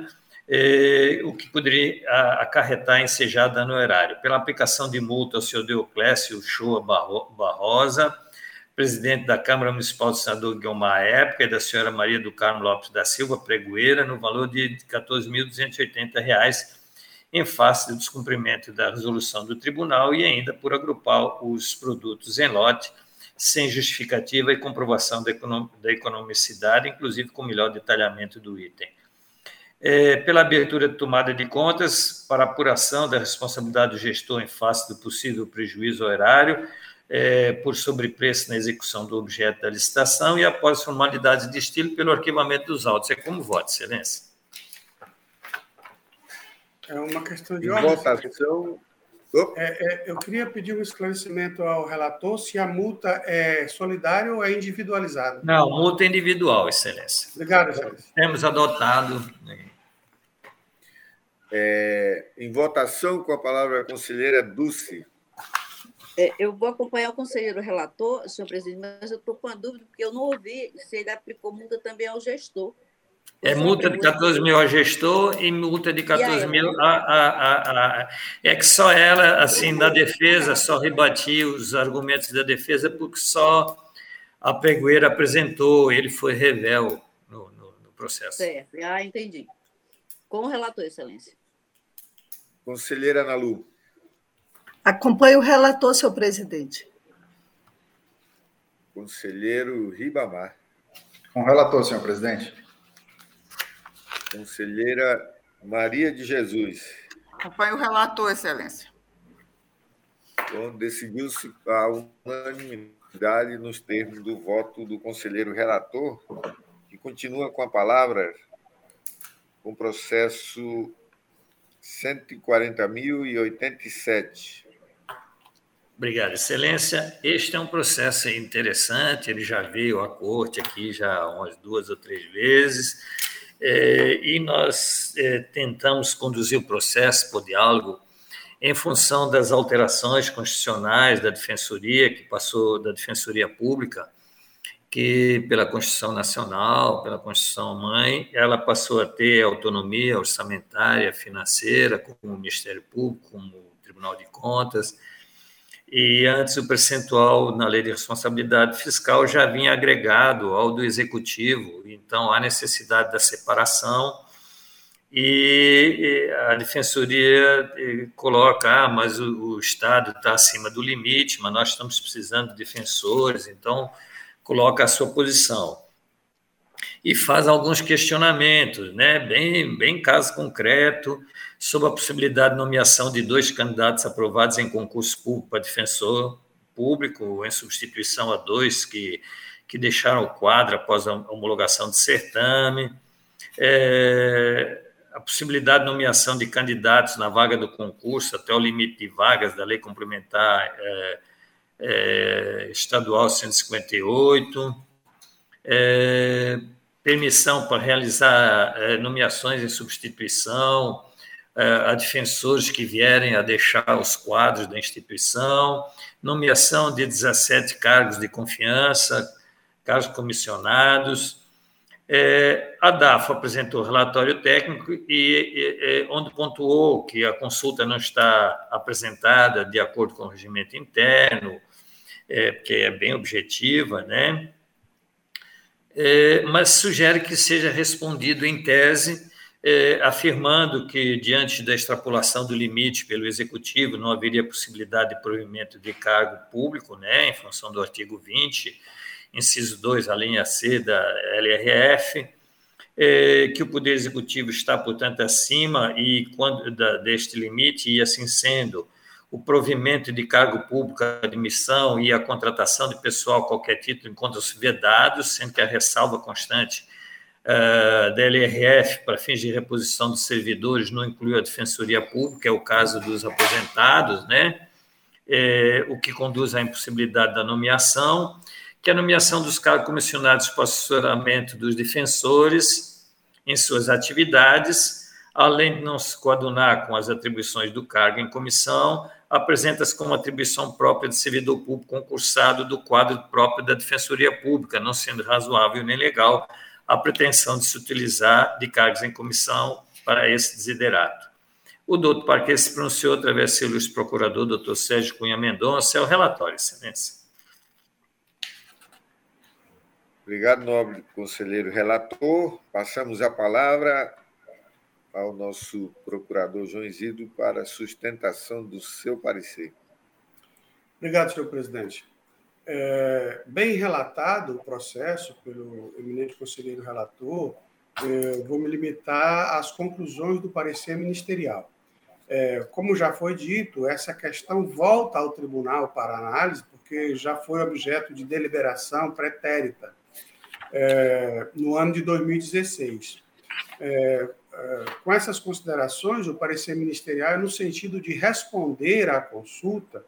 eh, o que poderia acarretar ensejar dano horário. Pela aplicação de multa ao senhor Deoclésio Shoa Barrosa, presidente da Câmara Municipal do Senador Guilmar época, e da senhora Maria do Carmo Lopes da Silva Pregoeira, no valor de R$ 14.280, em face do descumprimento da resolução do tribunal e ainda por agrupar os produtos em lote sem justificativa e comprovação da, economicidade, inclusive com melhor detalhamento do item. É, pela abertura de tomada de contas para apuração da responsabilidade do gestor em face do possível prejuízo horário é, por sobrepreço na execução do objeto da licitação e após formalidades de estilo pelo arquivamento dos autos. É como voto, excelência.
É uma questão de ordem. Votação. É, é, eu queria pedir um esclarecimento ao relator se a multa é solidária ou é individualizada.
Não, multa individual, excelência.
Obrigado, excelência.
Temos adotado né,
é, em votação, com a palavra a conselheira Dulce.
É, eu vou acompanhar o conselheiro relator, senhor presidente, mas eu estou com a dúvida, porque eu não ouvi se ele aplicou multa também ao gestor.
É multa de 14 mil ao gestor e multa de 14 mil a, a, a, a, É que só ela, assim, na defesa, só rebatia os argumentos da defesa, porque só a pregoeira apresentou, ele foi revel no, no, no processo.
Certo, ah, entendi. Com o relator, excelência.
Conselheira Nalu.
Acompanhe o relator, senhor presidente.
Conselheiro Ribamar.
Com o relator, senhor presidente.
Conselheira Maria de Jesus.
Acompanhe o relator, excelência.
Então, decidiu-se a unanimidade nos termos do voto do conselheiro relator, que continua com a palavra com processo 140.087.
Obrigado, Excelência. Este é um processo interessante, ele já veio à corte aqui já umas duas ou três vezes, é, e nós é, tentamos conduzir o processo por diálogo em função das alterações constitucionais da Defensoria, que passou da Defensoria Pública, que pela Constituição Nacional, pela Constituição Mãe, ela passou a ter autonomia orçamentária, financeira, como o Ministério Público, como o Tribunal de Contas, e antes o percentual na lei de responsabilidade fiscal já vinha agregado ao do executivo, então há necessidade da separação. E a defensoria coloca, ah, mas o, o Estado está acima do limite, mas nós estamos precisando de defensores, então coloca a sua posição. E faz alguns questionamentos, né, bem, bem caso concreto, sobre a possibilidade de nomeação de dois candidatos aprovados em concurso público para defensor público, em substituição a dois que, que deixaram o quadro após a homologação do certame. É, a possibilidade de nomeação de candidatos na vaga do concurso até o limite de vagas da Lei Complementar é, é, Estadual 158, é, permissão para realizar é, nomeações em substituição a defensores que vierem a deixar os quadros da instituição, nomeação de 17 cargos de confiança, cargos comissionados, é, a DAFO apresentou relatório técnico e, e, e, onde pontuou que a consulta não está apresentada de acordo com o regimento interno, é, que é bem objetiva, né? É, mas sugere que seja respondido em tese, é, afirmando que, diante da extrapolação do limite pelo Executivo, não haveria possibilidade de provimento de cargo público, né, em função do artigo 20 inciso 2, a linha C da LRF, é, que o Poder Executivo está, portanto, acima e quando, da, deste limite, e assim sendo, o provimento de cargo público, a admissão e a contratação de pessoal a qualquer título encontram-se vedados, sendo que a ressalva constante da LRF para fins de reposição dos servidores não inclui a Defensoria Pública, é o caso dos aposentados, né? É, o que conduz à impossibilidade da nomeação que a nomeação dos cargos comissionados para assessoramento dos defensores em suas atividades, além de não se coadunar com as atribuições do cargo em comissão, apresenta-se como atribuição própria de servidor público concursado do quadro próprio da Defensoria Pública, não sendo razoável nem legal a pretensão de se utilizar de cargos em comissão para esse desiderato. O doutor Parque se pronunciou através do seu ilustre procurador, doutor Sérgio Cunha Mendonça, é o relatório, excelência.
Obrigado, nobre conselheiro relator. Passamos a palavra ao nosso procurador João Isidro para a sustentação do seu parecer.
Obrigado, senhor presidente. É, bem relatado o processo pelo eminente conselheiro relator, é, vou me limitar às conclusões do parecer ministerial. É, como já foi dito, essa questão volta ao tribunal para análise, porque já foi objeto de deliberação pretérita é, no ano de 2016. É, é, com essas considerações, o parecer ministerial é no sentido de responder à consulta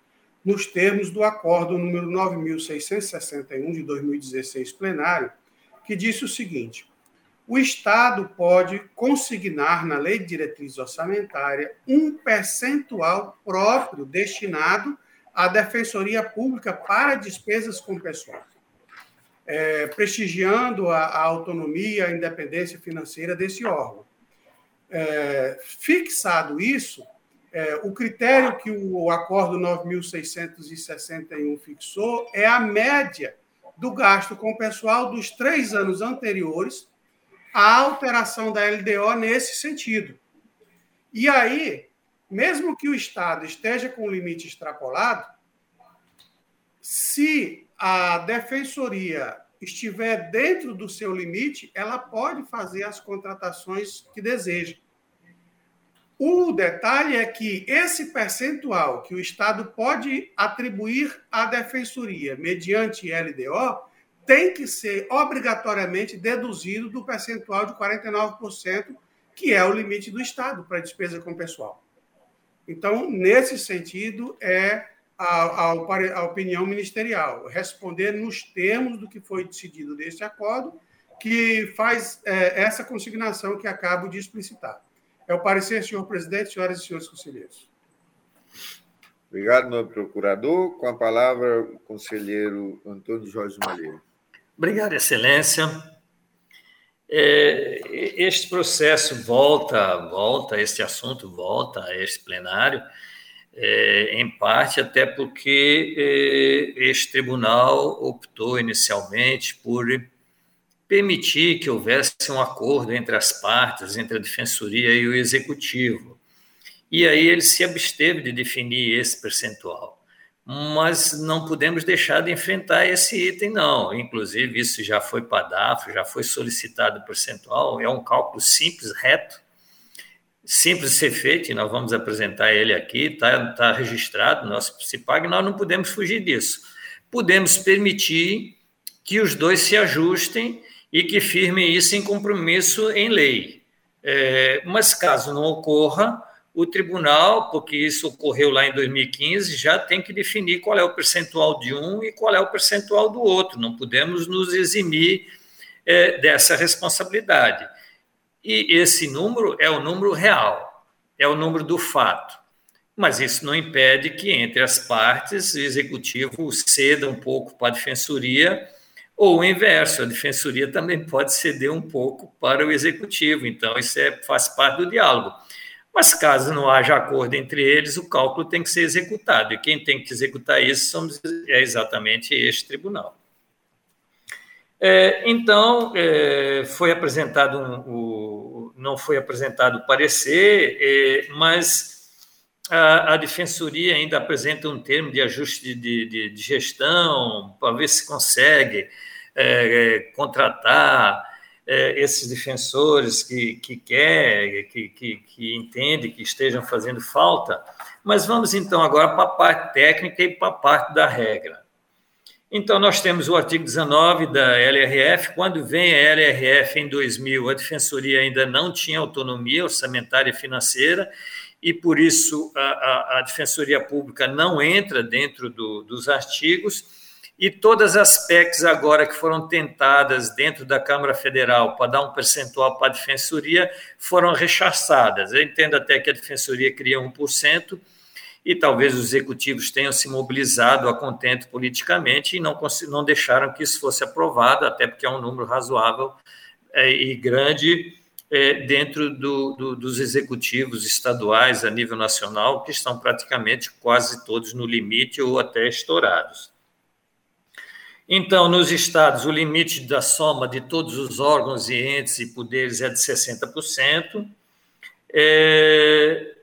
nos termos do acordo número 9.661 de 2016 plenário, que disse o seguinte: o Estado pode consignar na lei de diretriz orçamentária um percentual próprio destinado à Defensoria Pública para despesas com pessoal é, prestigiando a, a, autonomia, a independência financeira desse órgão. É, fixado isso, é, o critério que o Acordo 9.661 fixou é a média do gasto com o pessoal dos três anos anteriores à alteração da LDO nesse sentido. E aí, mesmo que o Estado esteja com o limite extrapolado, se a defensoria estiver dentro do seu limite, ela pode fazer as contratações que deseja. O detalhe é que esse percentual que o Estado pode atribuir à defensoria mediante LDO tem que ser obrigatoriamente deduzido do percentual de 49%, que é o limite do Estado para despesa com pessoal. Então, nesse sentido, é a, a, a opinião ministerial, responder nos termos do que foi decidido desse acordo, que faz é, essa consignação que acabo de explicitar. É o parecer, senhor presidente, senhoras e senhores conselheiros.
Obrigado, nobre procurador. Com a palavra, o conselheiro Antônio Jorge Malheiro.
Obrigado, Excelência. É, este processo volta, volta, este assunto volta a este plenário, é, em parte até porque é, este tribunal optou inicialmente por permitir que houvesse um acordo entre as partes, entre a defensoria e o executivo. E aí ele se absteve de definir esse percentual. Mas não podemos deixar de enfrentar esse item, não. Inclusive, isso já foi DAF, já foi solicitado percentual, é um cálculo simples, reto, simples de ser feito, e nós vamos apresentar ele aqui, está tá registrado no nosso CIPAG, nós não podemos fugir disso. Podemos permitir que os dois se ajustem e que firmem isso em compromisso em lei. É, mas caso não ocorra, o tribunal, porque isso ocorreu lá em 2015, já tem que definir qual é o percentual de um e qual é o percentual do outro. Não podemos nos eximir é, dessa responsabilidade. E esse número é o número real, é o número do fato. Mas isso não impede que, entre as partes, o executivo ceda um pouco para a defensoria ou o inverso, a defensoria também pode ceder um pouco para o executivo, então isso é, faz parte do diálogo. Mas caso não haja acordo entre eles, o cálculo tem que ser executado, e quem tem que executar isso somos, é exatamente este tribunal. É, então, é, foi apresentado um, o, não foi apresentado o parecer, é, mas a, a, defensoria ainda apresenta um termo de ajuste de, de, de gestão para ver se consegue é, é, contratar é, esses defensores que, que quer, que, que, que entende que estejam fazendo falta. Mas vamos então agora para a parte técnica e para a parte da regra. Então, nós temos o artigo 19 da LRF. Quando vem a LRF em 2000, a Defensoria ainda não tinha autonomia orçamentária e financeira, e por isso a, a, a Defensoria Pública não entra dentro do, dos artigos e todas as PECs agora que foram tentadas dentro da Câmara Federal para dar um percentual para a Defensoria foram rechaçadas. Eu entendo até que a Defensoria cria 1%, e talvez os executivos tenham se mobilizado a contento politicamente e não, não deixaram que isso fosse aprovado, até porque é um número razoável é, e grande é, dentro do, do, dos executivos estaduais a nível nacional, que estão praticamente quase todos no limite ou até estourados. Então, nos estados, o limite da soma de todos os órgãos e entes e poderes é de 60%. É...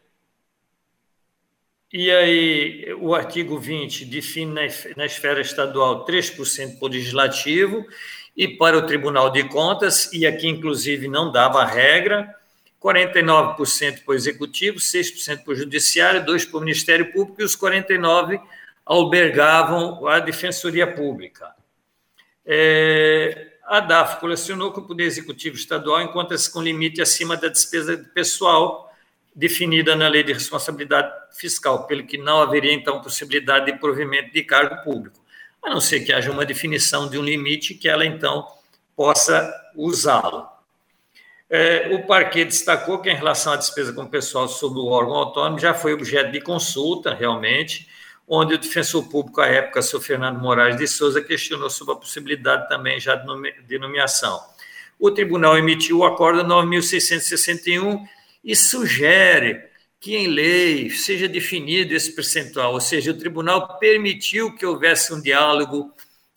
E aí, o artigo 20 define na esfera estadual 3% para o legislativo e para o Tribunal de Contas, e aqui, inclusive, não dava a regra, 49% para o Executivo, 6% para o Judiciário, 2% para o Ministério Público e os 49% albergavam a Defensoria Pública. É, a DAF colecionou que o Poder Executivo Estadual encontra-se com limite acima da despesa pessoal definida na Lei de Responsabilidade Fiscal, pelo que não haveria, então, possibilidade de provimento de cargo público, a não ser que haja uma definição de um limite que ela, então, possa usá-lo. É, o parquet destacou que, em relação à despesa com o pessoal sob o órgão autônomo, já foi objeto de consulta, realmente, onde o defensor público, à época, o Fernando Moraes de Souza, questionou sobre a possibilidade também já de nomeação. O tribunal emitiu o acordo 9.661 e sugere que em lei seja definido esse percentual, ou seja, o tribunal permitiu que houvesse um diálogo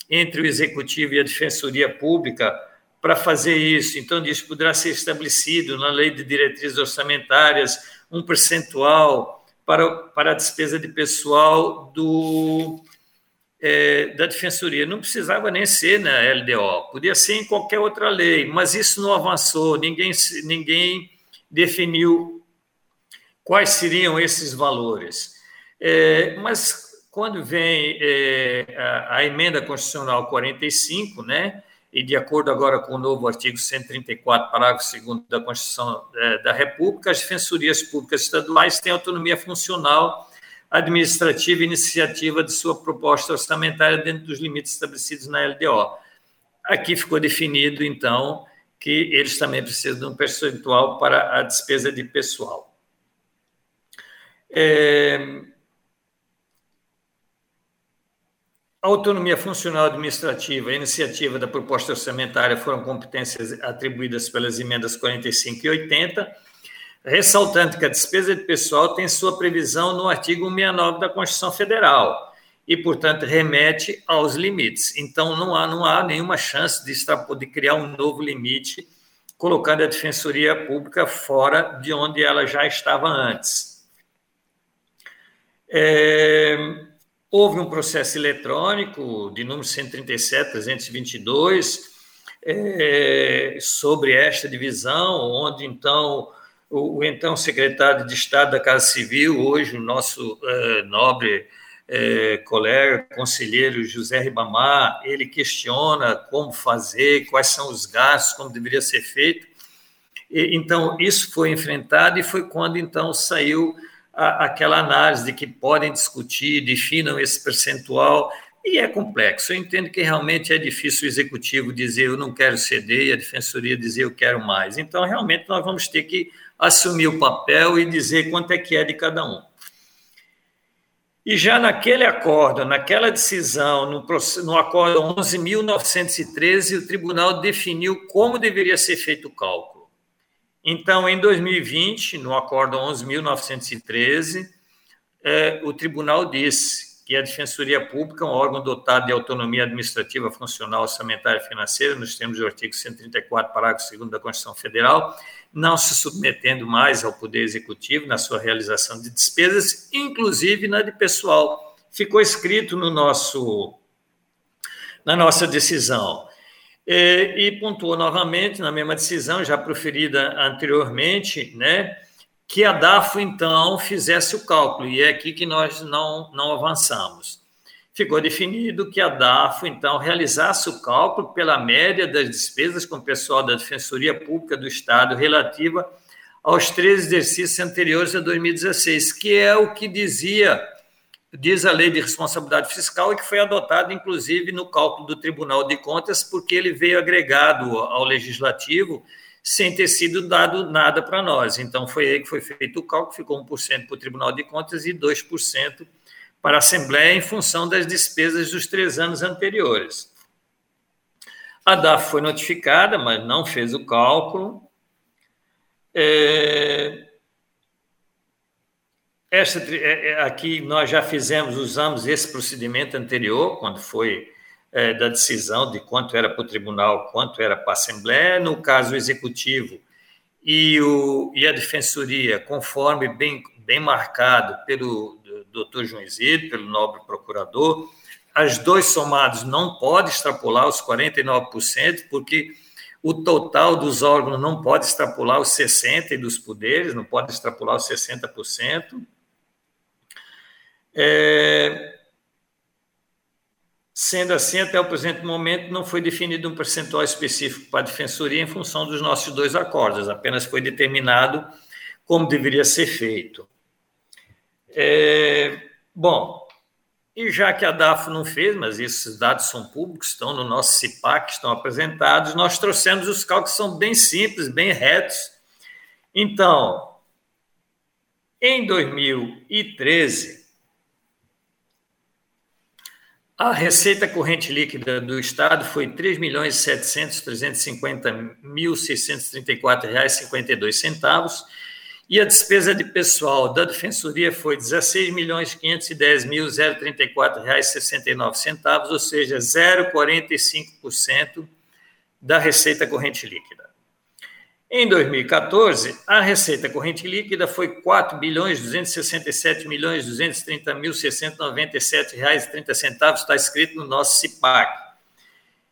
entre o executivo e a defensoria pública para fazer isso. Então, isso poderá ser estabelecido na lei de diretrizes orçamentárias um percentual para, para a despesa de pessoal do, é, da Defensoria. Não precisava nem ser na LDO, podia ser em qualquer outra lei, mas isso não avançou, ninguém, ninguém definiu quais seriam esses valores. É, mas quando vem é, a, a, emenda constitucional 45, né, e de acordo agora com o novo artigo 134, parágrafo 2 da Constituição é, da República, as defensorias públicas estaduais têm autonomia funcional, administrativa e iniciativa de sua proposta orçamentária dentro dos limites estabelecidos na LDO. Aqui ficou definido, então, que eles também precisam de um percentual para a despesa de pessoal. É... A autonomia funcional administrativa e iniciativa da proposta orçamentária foram competências atribuídas pelas emendas 45 e 80, ressaltando que a despesa de pessoal tem sua previsão no artigo 169 da Constituição Federal e, portanto, remete aos limites. Então, não há, não há nenhuma chance de, de criar um novo limite colocando a Defensoria Pública fora de onde ela já estava antes. É, Houve um processo eletrônico de número 137.322 é, sobre esta divisão, onde então o, o, então secretário de Estado da Casa Civil, hoje o nosso é, nobre é, colega, conselheiro José Ribamar, ele questiona como fazer, quais são os gastos, como deveria ser feito. E, então, isso foi enfrentado e foi quando então saiu a, aquela análise de que podem discutir, definam esse percentual, e é complexo. Eu entendo que realmente é difícil o executivo dizer eu não quero ceder e a defensoria dizer eu quero mais. Então, realmente, nós vamos ter que assumir o papel e dizer quanto é que é de cada um. E já naquele acordo, naquela decisão, no, no acordo 11.913, o tribunal definiu como deveria ser feito o cálculo. Então, em 2020, no Acordo 11.913, é, o tribunal disse que a Defensoria Pública é um órgão dotado de autonomia administrativa, funcional, orçamentária e financeira, nos termos do artigo 134, parágrafo 2 da Constituição Federal, não se submetendo mais ao Poder Executivo na sua realização de despesas, inclusive na de pessoal. Ficou escrito no nosso, na nossa decisão. E, e pontuou novamente, na mesma decisão já proferida anteriormente, né, que a DAFO, então, fizesse o cálculo, e é aqui que nós não, não avançamos. Ficou definido que a DAFO, então, realizasse o cálculo pela média das despesas com o pessoal da Defensoria Pública do Estado relativa aos três exercícios anteriores a 2016, que é o que dizia diz a lei de responsabilidade fiscal e que foi adotado, inclusive, no cálculo do Tribunal de Contas, porque ele veio agregado ao legislativo sem ter sido dado nada para nós. Então, foi aí que foi feito o cálculo, ficou 1% para o Tribunal de Contas e 2% para a Assembleia, em função das despesas dos três anos anteriores. A DAF foi notificada, mas não fez o cálculo. É, esta, é, é, aqui nós já fizemos, usamos esse procedimento anterior, quando foi é, da decisão de quanto era para o tribunal, quanto era para a Assembleia, no caso executivo e, o, e a defensoria, conforme bem, bem marcado pelo doutor Isidro, pelo nobre procurador, as dois somados não pode extrapolar os 49%, porque o total dos órgãos não pode extrapolar os 60% e dos poderes, não pode extrapolar os 60%. É, sendo assim, até o presente momento, não foi definido um percentual específico para a defensoria em função dos nossos dois acordos, apenas foi determinado como deveria ser feito. É, bom, e já que a DAFO não fez, mas esses dados são públicos, estão no nosso CIPAC, estão apresentados, nós trouxemos os cálculos são bem simples, bem retos. Então, em 2013, a receita corrente líquida do Estado foi R$ 3.700.350.634,52 e a despesa de pessoal da Defensoria foi R$ 16.510.034,69, ou seja, 0,45% da receita corrente líquida. Em 2014, a receita corrente líquida foi 4 bilhões 267 milhões 230 mil 697 reais e 30 centavos, está escrito no nosso CIPAC.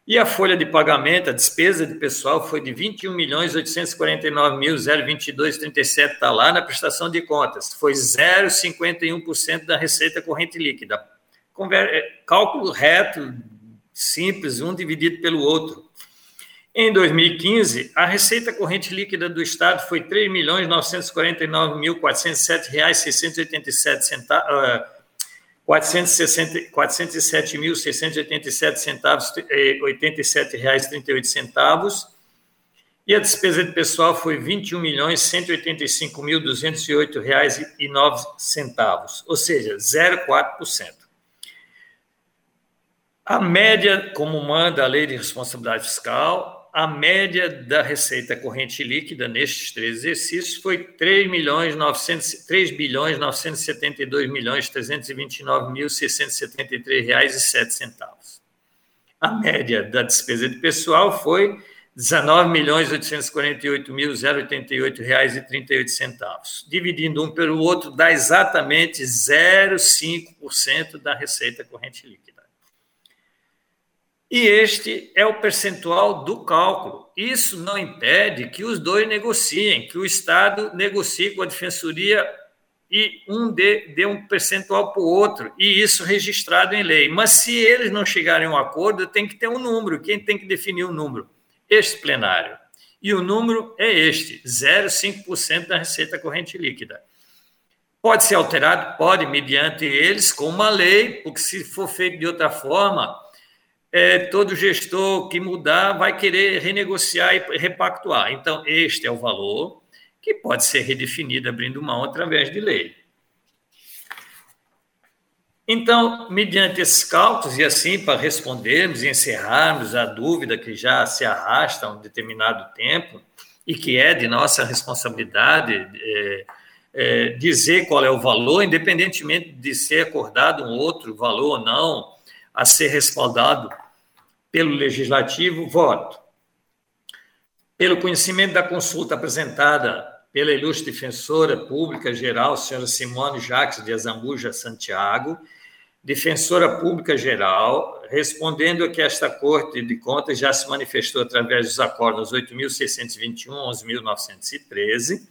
E a folha de pagamento, a despesa de pessoal foi de 21 milhões 849 mil 022,37, está lá na prestação de contas, foi 0,51% da receita corrente líquida. É, cálculo reto, simples, um dividido pelo outro. Em 2015, a receita corrente líquida do Estado foi R$ 3.949.407,687 centavos. 407.687 centavos, 87 reais 38 centavos, e a despesa de pessoal foi 21 milhões 185 mil 208 reais e 9 centavos, ou seja, 0,4%. A média, como manda a lei de responsabilidade fiscal, a média da receita corrente líquida nestes três exercícios foi 3 milhões 900, 3 bilhões 972 milhões 329 mil 673 reais e 7 centavos. A média da despesa de pessoal foi 19 milhões 848 mil 088 reais e 38 centavos. Dividindo um pelo outro dá exatamente 0,5% da receita corrente líquida. E este é o percentual do cálculo. Isso não impede que os dois negociem, que o Estado negocie com a Defensoria e um dê, dê um percentual para o outro, e isso registrado em lei. Mas se eles não chegarem a um acordo, tem que ter um número. Quem tem que definir o um número? Este plenário. E o número é este: 0,5% da receita corrente líquida. Pode ser alterado? Pode, mediante eles, com uma lei, porque se for feito de outra forma é, todo gestor que mudar vai querer renegociar e repactuar. Então, este é o valor que pode ser redefinido abrindo mão através de lei. Então, mediante esses cálculos, e assim para respondermos e encerrarmos a dúvida que já se arrasta há um determinado tempo, e que é de nossa responsabilidade é, é, dizer qual é o valor, independentemente de ser acordado um outro valor ou não, a ser respaldado pelo Legislativo, voto. Pelo conhecimento da consulta apresentada pela ilustre defensora pública geral, senhora Simone Jacques de Azambuja Santiago, defensora pública geral, respondendo que esta Corte de Contas já se manifestou através dos acordos 8.621 11.913,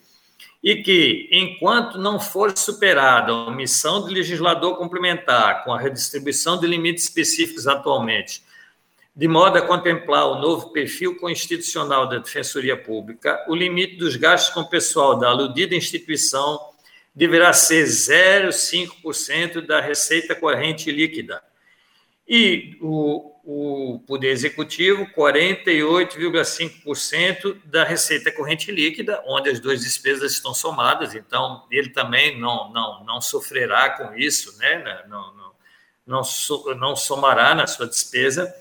e que, enquanto não for superada a omissão do legislador complementar com a redistribuição de limites específicos atualmente de modo a contemplar o novo perfil constitucional da Defensoria Pública, o limite dos gastos com pessoal da aludida instituição deverá ser 0,5% da receita corrente líquida. E o, o Poder Executivo, 48,5% da receita corrente líquida, onde as duas despesas estão somadas, então ele também não, não, não sofrerá com isso, né? não, não, não, não somará na sua despesa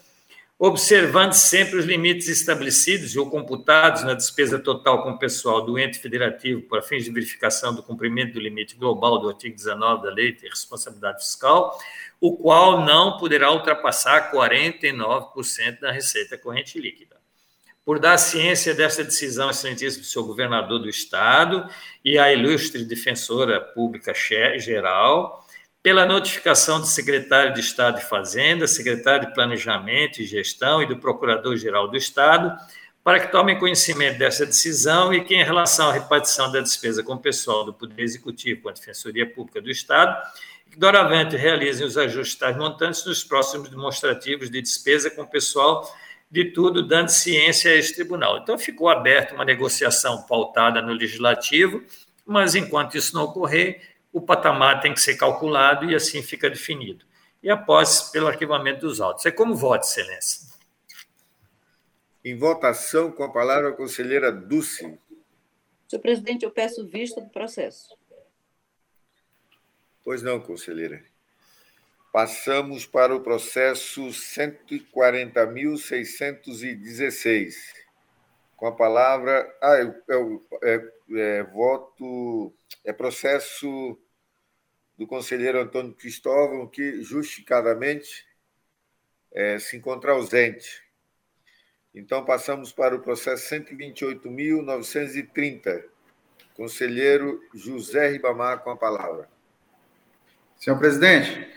observando sempre os limites estabelecidos ou computados na despesa total com o pessoal do ente federativo para fins de verificação do cumprimento do limite global do artigo 19 da Lei de Responsabilidade Fiscal, o qual não poderá ultrapassar 49% da receita corrente líquida. Por dar ciência dessa decisão, excelentíssimo senhor governador do Estado e a ilustre defensora pública geral, pela notificação do secretário de Estado de Fazenda, secretário de Planejamento e Gestão e do Procurador-Geral do Estado, para que tomem conhecimento dessa decisão e que, em relação à repartição da despesa com o pessoal do Poder Executivo com a Defensoria Pública do Estado, que doravante realizem os ajustes tais montantes nos próximos demonstrativos de despesa com o pessoal de tudo, dando ciência a este tribunal. Então, ficou aberta uma negociação pautada no Legislativo, mas enquanto isso não ocorrer, o patamar tem que ser calculado e assim fica definido. E após, pelo arquivamento dos autos. É como voto, Excelência.
Em votação, com a palavra a conselheira Dulce.
Senhor presidente, eu peço vista do processo.
Pois não, conselheira. Passamos para o processo 140.616. Com a palavra. Ah, é, é, é, voto. É processo do conselheiro Antônio Cristóvão, que justificadamente é, se encontra ausente. Então, passamos para o processo 128.930. Conselheiro José Ribamar, com a palavra.
Senhor presidente,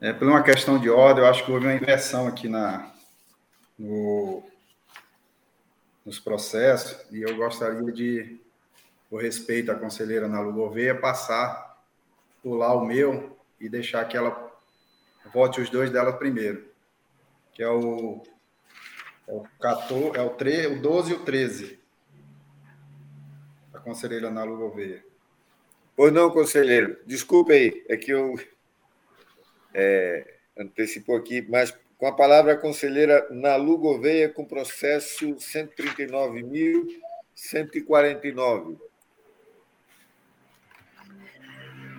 é, por uma questão de ordem, eu acho que houve uma inversão aqui na, no, nos processos, e eu gostaria de, por respeito à conselheira Nalu Gouveia, passar pular o meu e deixar que ela vote os dois dela primeiro, que é o, é o, 14, é o, 3, o 12 e o 13. A conselheira Ana Lu Gouveia.
Pois não, conselheiro. Desculpe aí, é que eu é, antecipou aqui, mas com a palavra a conselheira Nalu Gouveia com processo 139.149.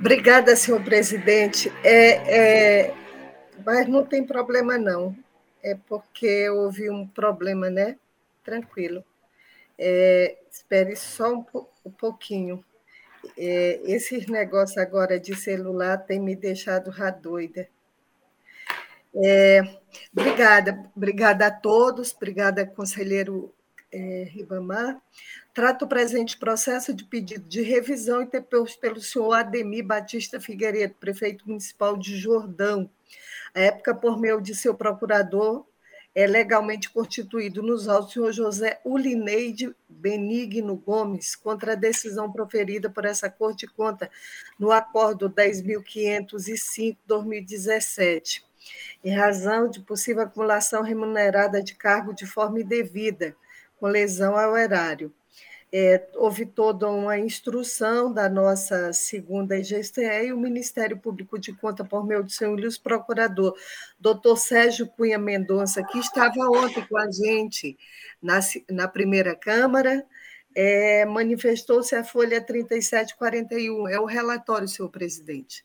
Obrigada, senhor presidente. É, é, Mas não tem problema, não. É porque houve um problema, né? Tranquilo. É, espere só um, um pouquinho. É, esses negócios agora de celular tem me deixado já doida. É, obrigada, obrigada a todos, obrigada, conselheiro é, Ribamar. Trato o presente processo de pedido de revisão interposto pelo senhor Ademir Batista Figueiredo, prefeito municipal de Jordão, à época por meio de seu procurador, é legalmente constituído nos autos senhor José Ulineide Benigno Gomes, contra a decisão proferida por essa Corte de Conta no Acordo 10.505-2017, em razão de possível acumulação remunerada de cargo de forma indevida, com lesão ao erário. É, houve toda uma instrução da nossa segunda IGSTE e o Ministério Público de Conta, por meio do seu Luiz Procurador, doutor Sérgio Cunha Mendonça, que estava ontem com a gente na, na primeira Câmara, é, manifestou-se a folha 3741. É o relatório, senhor presidente.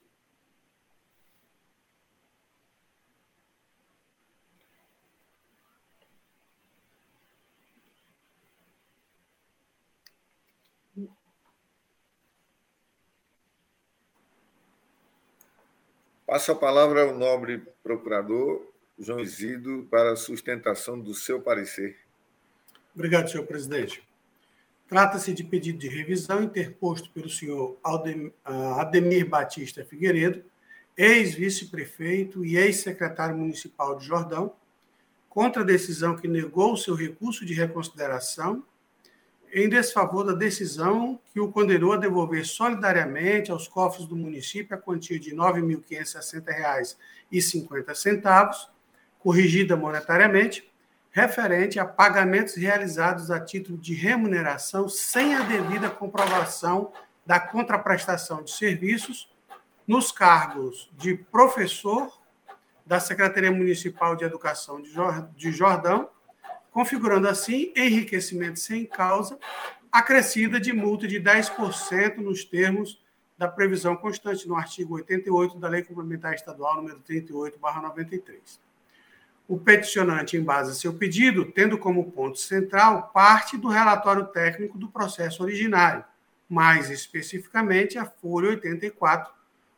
Passo a palavra ao nobre procurador João Isidro para a sustentação do seu parecer.
Obrigado, senhor presidente. Trata-se de pedido de revisão interposto pelo senhor ah, Ademir Batista Figueiredo, ex-vice-prefeito e ex-secretário municipal de Jordão, contra a decisão que negou o seu recurso de reconsideração em desfavor da decisão que o condenou a devolver solidariamente aos cofres do município a quantia de R$ 9.560,50, corrigida monetariamente, referente a pagamentos realizados a título de remuneração sem a devida comprovação da contraprestação de serviços nos cargos de professor da Secretaria Municipal de Educação de Jordão configurando assim enriquecimento sem causa, acrescida de multa de 10% nos termos da previsão constante no artigo 88 da Lei Complementar Estadual número 38/93. O peticionante embasa seu pedido tendo como ponto central parte do relatório técnico do processo originário, mais especificamente a folha 84,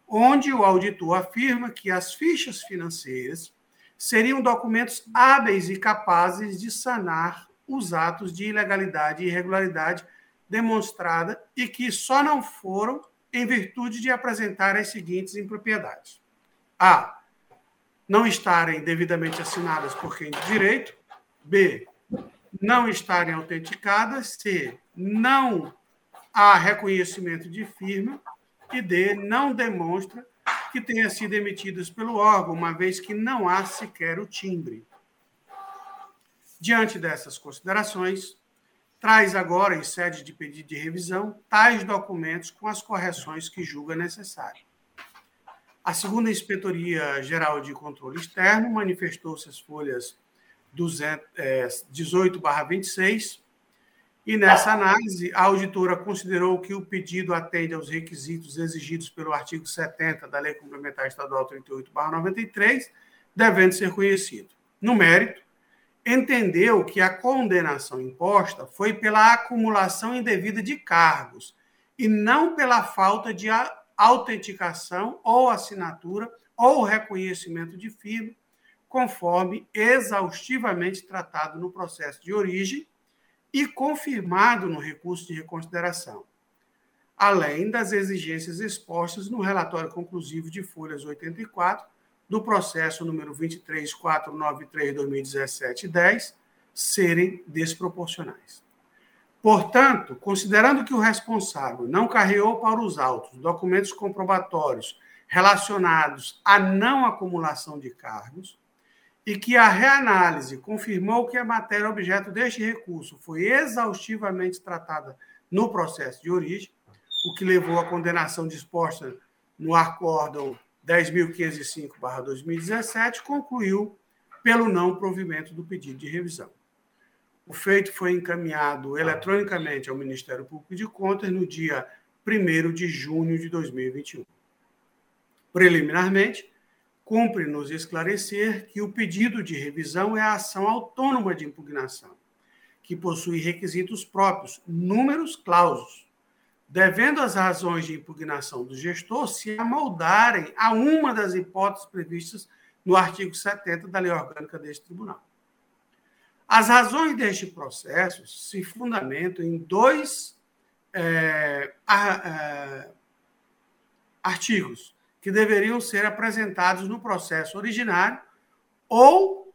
onde o auditor afirma que as fichas financeiras seriam documentos hábeis e capazes de sanar os atos de ilegalidade e irregularidade demonstrada e que só não foram em virtude de apresentar as seguintes impropriedades: A. Não estarem devidamente assinadas por quem de direito. B. Não estarem autenticadas. C. Não há reconhecimento de firma. E D. Não demonstra que tenha sido emitidas pelo órgão, uma vez que não há sequer o timbre. Diante dessas considerações, traz agora, em sede de pedido de revisão, tais documentos com as correções que julga necessário. A segunda Inspetoria Geral de Controle Externo manifestou-se as folhas 18-26 e nessa análise, a auditora considerou que o pedido atende aos requisitos exigidos pelo artigo 70 da Lei Complementar Estadual 38/93, devendo ser conhecido. No mérito, entendeu que a condenação imposta foi pela acumulação indevida de cargos e não pela falta de autenticação ou assinatura ou reconhecimento de firma, conforme exaustivamente tratado no processo de origem e confirmado no recurso de reconsideração, além das exigências expostas no relatório conclusivo de folhas 84 do processo número 23493/2017-10 serem desproporcionais. Portanto, considerando que o responsável não carreou para os autos documentos comprobatórios relacionados à não acumulação de cargos, e que a reanálise confirmou que a matéria objeto deste recurso foi exaustivamente tratada no processo de origem, o que levou à condenação disposta no acórdão 10.505-2017, concluiu pelo não provimento do pedido de revisão. O feito foi encaminhado eletronicamente ao Ministério Público de Contas no dia 1 de junho de 2021. Preliminarmente, cumpre-nos esclarecer que o pedido de revisão é a ação autônoma de impugnação, que possui requisitos próprios, números clausos, devendo as razões de impugnação do gestor se amoldarem a uma das hipóteses previstas no artigo 70 da Lei Orgânica deste Tribunal. As razões deste processo se fundamentam em dois é, é, artigos que deveriam ser apresentados no processo originário ou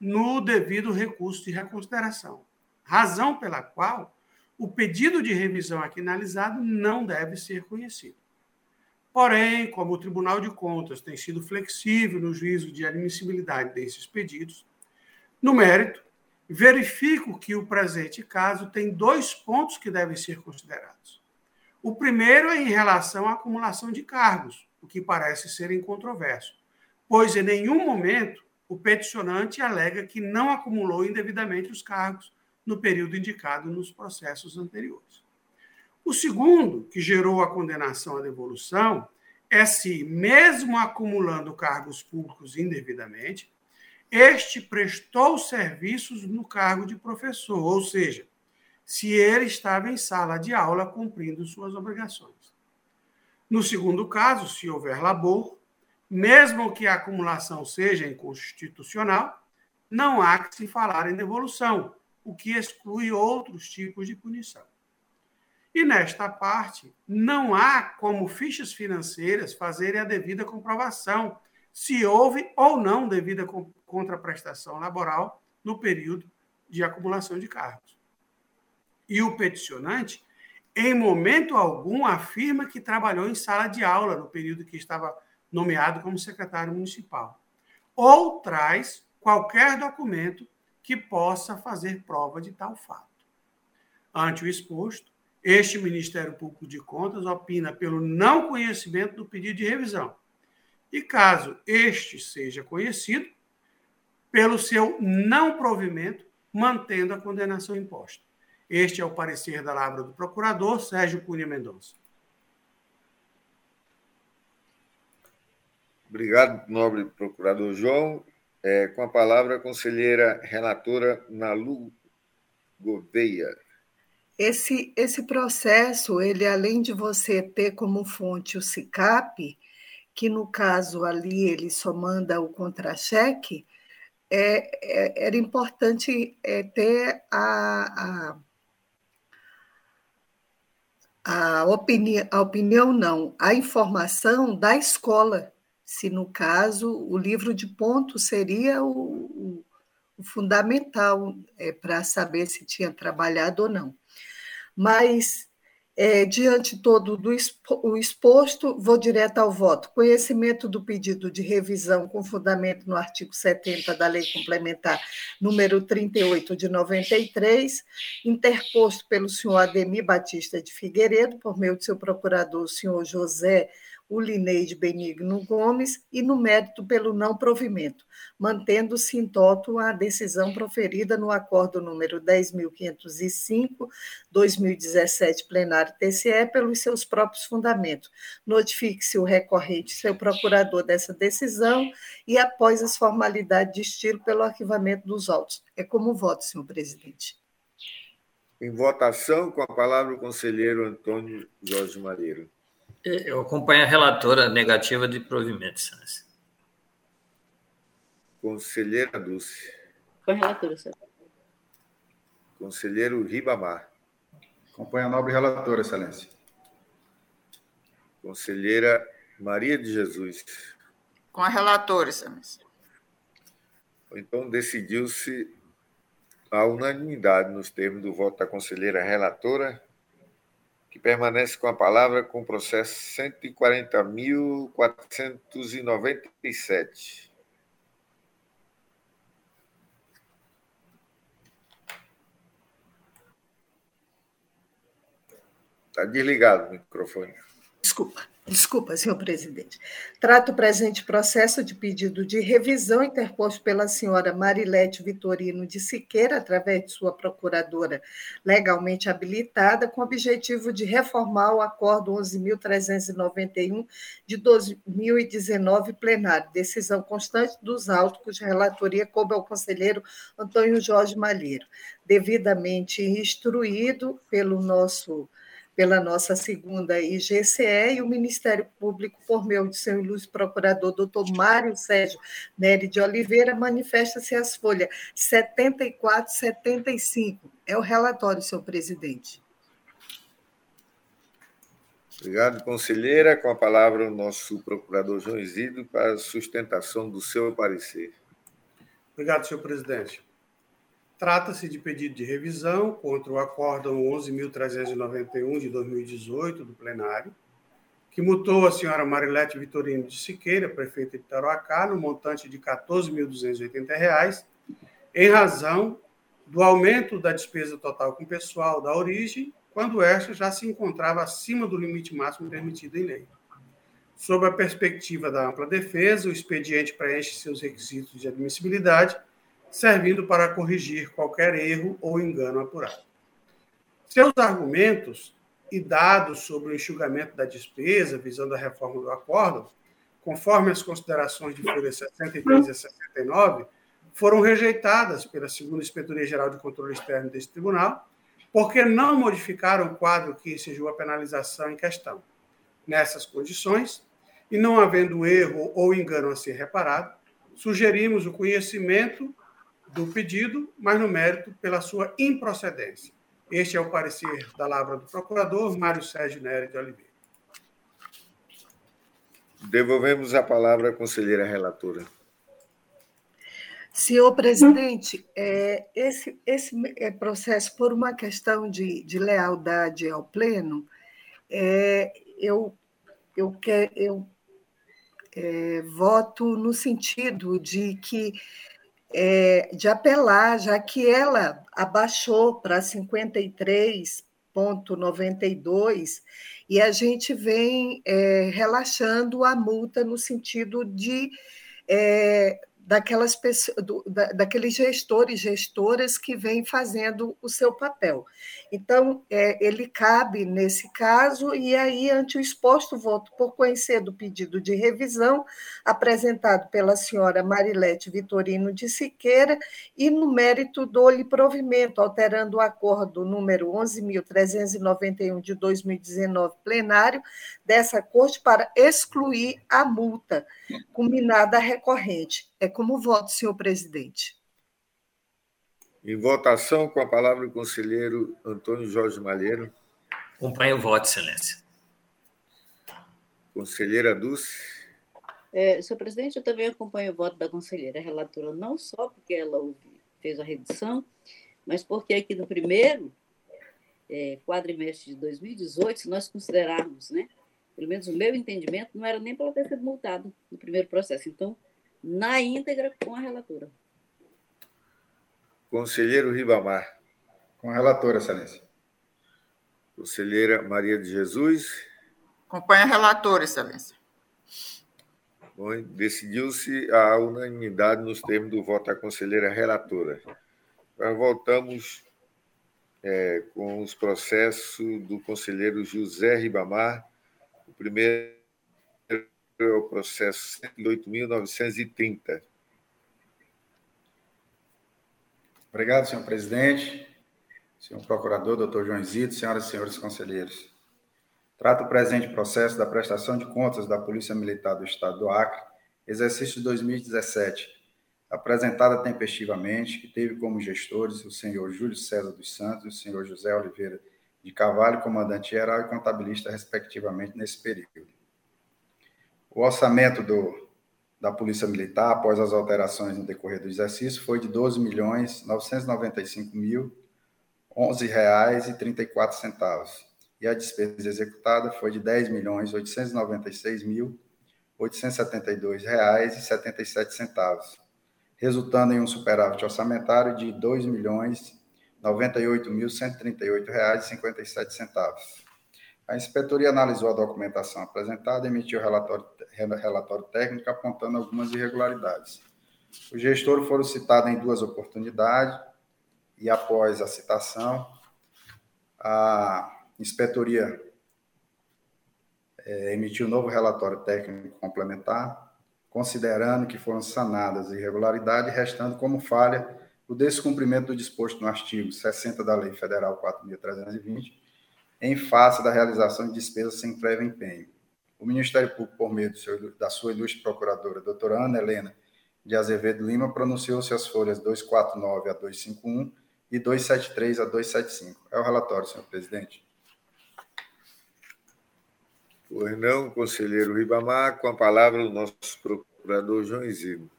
no devido recurso de reconsideração. Razão pela qual o pedido de revisão aqui analisado não deve ser conhecido. Porém, como o Tribunal de Contas tem sido flexível no juízo de admissibilidade desses pedidos, no mérito, verifico que o presente caso tem dois pontos que devem ser considerados. O primeiro é em relação à acumulação de cargos, o que parece ser incontroverso, pois em nenhum momento o peticionante alega que não acumulou indevidamente os cargos no período indicado nos processos anteriores. O segundo, que gerou a condenação à devolução, é se, mesmo acumulando cargos públicos indevidamente, este prestou serviços no cargo de professor, ou seja, se ele estava em sala de aula cumprindo suas obrigações. No segundo caso, se houver labor, mesmo que a acumulação seja inconstitucional, não há que se falar em devolução, o que exclui outros tipos de punição. E nesta parte, não há como fichas financeiras fazerem a devida comprovação se houve ou não devida contraprestação laboral no período de acumulação de cargos e o peticionante, em momento algum, afirma que trabalhou em sala de aula no período que estava nomeado como secretário municipal, ou traz qualquer documento que possa fazer prova de tal fato. Ante o exposto, este Ministério Público de Contas opina pelo não conhecimento do pedido de revisão. E caso este seja conhecido, pelo seu não provimento, mantendo a condenação imposta. Este é o parecer da Lavra do Procurador Sérgio Cunha Mendonça.
Obrigado, nobre procurador João. É, com a palavra, a conselheira relatora Nalu Gouveia.
Esse, esse processo, ele além de você ter como fonte o SICAP, que no caso ali ele só manda o contra-cheque, é, é, era importante é, ter a, a a opinião, a opinião não, a informação da escola, se no caso o livro de pontos seria o, o, o fundamental é, para saber se tinha trabalhado ou não. Mas é, diante todo do expo, exposto, vou direto ao voto. Conhecimento do pedido de revisão com fundamento no artigo 70 da Lei Complementar número 38 de 93, interposto pelo senhor Ademir Batista de Figueiredo, por meio do seu procurador, o senhor José o Lineide Benigno Gomes e no mérito pelo não provimento, mantendo-se em toto a decisão proferida no acordo número 10.505, 2017, plenário TCE, pelos seus próprios fundamentos. Notifique-se o recorrente, seu procurador, dessa decisão e, após as formalidades de estilo, pelo arquivamento dos autos. É como voto, senhor presidente.
Em votação, com a palavra o conselheiro Antônio Jorge Mareiro.
Eu acompanho a relatora negativa de provimento, Excelência.
Conselheira Dulce.
Com a relatora, senhor.
Conselheiro Ribamar.
Acompanha a nobre relatora, Excelência.
Conselheira Maria de Jesus.
Com a relatora, Excelência.
Então, decidiu-se a unanimidade nos termos do voto da conselheira relatora que permanece com a palavra com o processo 140.497. Está desligado o microfone.
Desculpa. Desculpa, senhor presidente. Trato o presente processo de pedido de revisão interposto pela senhora Marilete Vitorino de Siqueira, através de sua procuradora legalmente habilitada, com o objetivo de reformar o Acordo 11.391 de 2019 plenário, decisão constante dos autos, cuja relatoria coube ao conselheiro Antônio Jorge Malheiro, devidamente instruído pelo nosso pela nossa segunda IGCE e o Ministério Público, por meio de seu ilustre procurador, doutor Mário Sérgio Nery de Oliveira, manifesta-se as folhas 74 e 75. É o relatório, senhor presidente.
Obrigado, conselheira. Com a palavra, o nosso procurador João Isidro para a sustentação do seu parecer.
Obrigado, senhor presidente. Trata-se de pedido de revisão contra o Acórdão 11.391 de 2018 do plenário, que mutou a senhora Marilete Vitorino de Siqueira, prefeita de Tarouacá, no montante de R$ 14.280, em razão do aumento da despesa total com pessoal da origem, quando esta já se encontrava acima do limite máximo permitido em lei. Sob a perspectiva da ampla defesa, o expediente preenche seus requisitos de admissibilidade servindo para corrigir qualquer erro ou engano apurado. Seus argumentos e dados sobre o enxugamento da despesa visando a reforma do acordo, conforme as considerações de folhas 63 e 69, foram rejeitadas pela segunda Inspetoria Geral de Controle Externo desse tribunal, porque não modificaram o quadro que exigiu a penalização em questão. Nessas condições, e não havendo erro ou engano a ser reparado, sugerimos o conhecimento do pedido, mas no mérito pela sua improcedência. Este é o parecer da lavra do procurador Mário Sérgio Nery de Oliveira.
Devolvemos a palavra à conselheira relatora.
Senhor presidente, é, esse, esse é, processo, por uma questão de, de lealdade ao Pleno, é, eu, eu, quer, eu é, voto no sentido de que é, de apelar, já que ela abaixou para 53,92 e a gente vem é, relaxando a multa no sentido de é, daquelas pessoas, do, da, daqueles gestores e gestoras que vêm fazendo o seu papel. Então, é, ele cabe nesse caso, e aí, ante o exposto voto por conhecer do pedido de revisão apresentado pela senhora Marilete Vitorino de Siqueira, e no mérito do-lhe provimento, alterando o acordo número 11.391 de 2019 plenário dessa Corte para excluir a multa combinada recorrente. É como voto, senhor presidente.
Em votação, com a palavra o conselheiro Antônio Jorge Malheiro.
Acompanho o voto, excelência.
Conselheira Dulce.
É, senhor presidente, eu também acompanho o voto da conselheira relatora, não só porque ela fez a redução, mas porque aqui no primeiro é, quadrimestre de 2018, se nós considerarmos, né, pelo menos o meu entendimento, não era nem para ela ter sido multado no primeiro processo. Então, na íntegra com a relatora.
Conselheiro Ribamar.
Com a relatora, excelência.
Conselheira Maria de Jesus.
Acompanha a relatora, excelência.
Bom, decidiu-se a unanimidade nos termos do voto da conselheira relatora. Agora voltamos é, com os processos do conselheiro José Ribamar. O primeiro é o processo 108.930.
Obrigado, senhor presidente, senhor procurador, doutor João Zito, senhoras e senhores conselheiros. Trato o presente processo da prestação de contas da Polícia Militar do Estado do Acre, exercício de 2017, apresentada tempestivamente, que teve como gestores o senhor Júlio César dos Santos e o senhor José Oliveira de Cavalho, comandante geral e contabilista, respectivamente, nesse período. O orçamento do, da Polícia Militar, após as alterações no decorrer do exercício, foi de 12 milhões mil reais e 34 centavos. A despesa executada foi de 10 milhões mil reais e 77 centavos, resultando em um superávit orçamentário de R$ 2 A inspetoria analisou a documentação apresentada e emitiu relatório, relatório técnico apontando algumas irregularidades. Os gestores foram citados em duas oportunidades e, após a citação, a inspetoria é, emitiu um novo relatório técnico complementar, considerando que foram sanadas irregularidades, restando como falha o descumprimento do disposto no artigo 60 da Lei Federal 4.320, em face da realização de despesas sem prévio empenho. O Ministério Público, por meio seu, da sua ilustre procuradora, doutora Ana Helena de Azevedo Lima, pronunciou-se as folhas 249 a 251 e 273 a 275. É o relatório, senhor presidente.
Pois não, conselheiro Ribamar, com a palavra o nosso procurador João Isidro.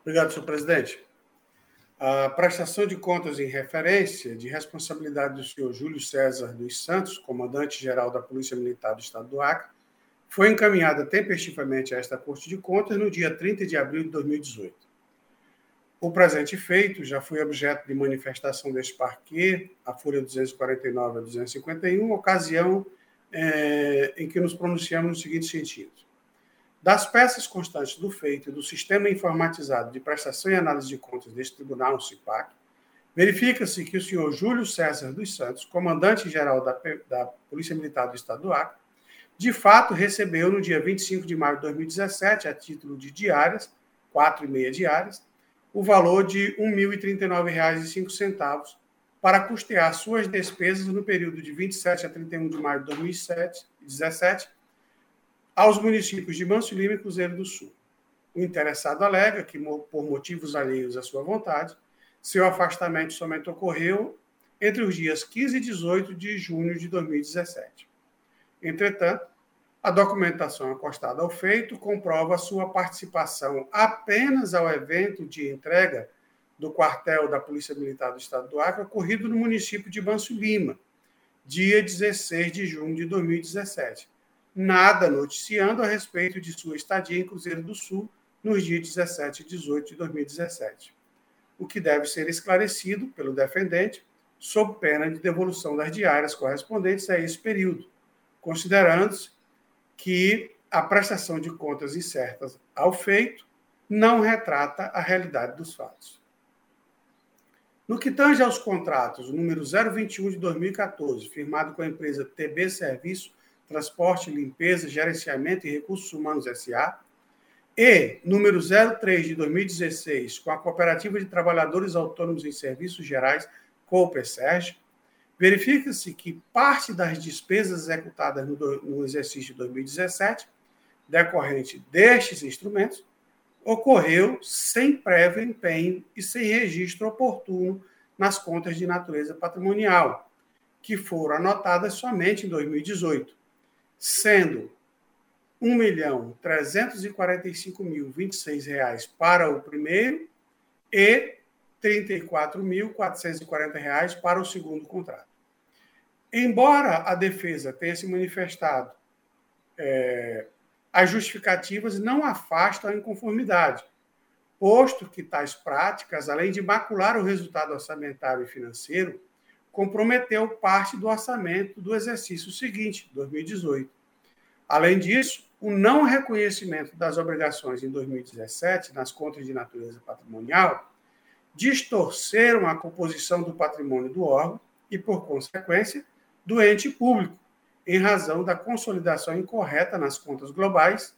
Obrigado, senhor presidente. A prestação de contas em referência de responsabilidade do senhor Júlio César dos Santos, comandante-geral da Polícia Militar do Estado do Acre, foi encaminhada tempestivamente a esta Corte de Contas no dia 30 de abril de 2018. O presente feito já foi objeto de manifestação deste parquê, a Folha 249 a 251, ocasião é, em que nos pronunciamos no seguinte sentido. Das peças constantes do feito e do sistema informatizado de prestação e análise de contas deste tribunal, o CIPAC, verifica-se que o senhor Júlio César dos Santos, comandante-geral da, da Polícia Militar do Estado do Acre, de fato recebeu no dia 25 de maio de 2017, a título de diárias, quatro e meia diárias, o valor de R$ 1.039,05 para custear suas despesas no período de 27 a 31 de maio de 2017 aos municípios de Manso Lima e Cruzeiro do Sul. O interessado alega que, por motivos alheios à sua vontade, seu afastamento somente ocorreu entre os dias 15 e 18 de junho de 2017. Entretanto, a documentação acostada ao feito comprova sua participação apenas ao evento de entrega do quartel da Polícia Militar do Estado do Acre, ocorrido no município de Manso Lima, dia 16 de junho de 2017 nada noticiando a respeito de sua estadia em Cruzeiro do Sul nos dias 17 e 18 de 2017, o que deve ser esclarecido pelo defendente sob pena de devolução das diárias correspondentes a esse período, considerando-se que a prestação de contas incertas ao feito não retrata a realidade dos fatos. No que tange aos contratos, número 021 de 2014, firmado com a empresa TB Serviço Transporte, Limpeza, Gerenciamento e Recursos Humanos SA, e número 03 de 2016, com a Cooperativa de Trabalhadores Autônomos em Serviços Gerais, COPESERG, verifica-se que parte das despesas executadas no, no exercício de 2017, decorrente destes instrumentos, ocorreu sem prévio empenho e sem registro oportuno nas contas de natureza patrimonial, que foram anotadas somente em 2018 sendo R$ 1.345.026 para o primeiro e R$ 34.440 para o segundo contrato. Embora a defesa tenha se manifestado, é, as justificativas não afastam a inconformidade, posto que tais práticas, além de macular o resultado orçamentário e financeiro, comprometeu parte do orçamento do exercício seguinte, 2018. Além disso, o não reconhecimento das obrigações em 2017 nas contas de natureza patrimonial distorceram a composição do patrimônio do órgão e, por consequência, do ente público, em razão da consolidação incorreta nas contas globais,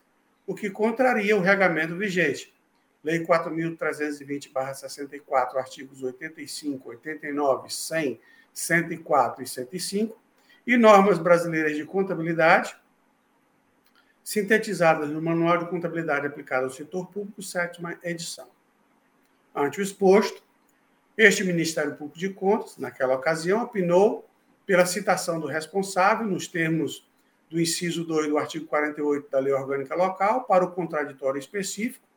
o que contraria o regamento vigente. Lei 4.320-64, artigos 85, 89, 100, 104 e 105, e normas brasileiras de contabilidade, sintetizadas no Manual de Contabilidade Aplicada ao Setor Público, sétima edição. Ante o exposto, este Ministério Público de Contas, naquela ocasião, opinou pela citação do responsável, nos termos do inciso 2 do artigo 48 da Lei Orgânica Local, para o contraditório específico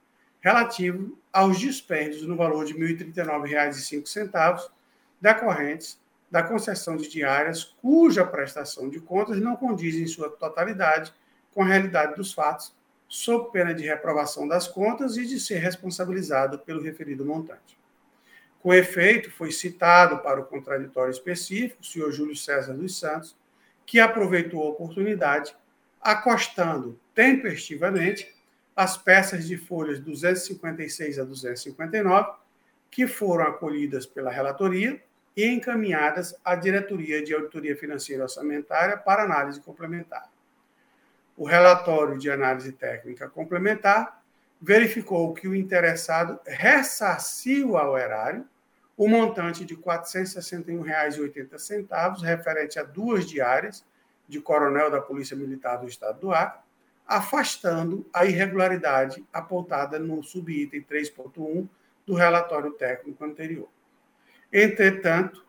relativo aos dispêndios no valor de R$ 1.039,05 decorrentes da concessão de diárias cuja prestação de contas não condiz em sua totalidade com a realidade dos fatos, sob pena de reprovação das contas e de ser responsabilizado pelo referido montante. Com efeito, foi citado para o contraditório específico o senhor Júlio César dos Santos, que aproveitou a oportunidade, acostando tempestivamente as peças de folhas 256 a 259, que foram acolhidas pela relatoria e encaminhadas à Diretoria de Auditoria Financeira e Orçamentária para análise complementar. O relatório de análise técnica complementar verificou que o interessado ressarciu ao erário o montante de R$ 461,80 referente a duas diárias de coronel da Polícia Militar do Estado do Acre, afastando a irregularidade apontada no subitem 3.1 do relatório técnico anterior. Entretanto,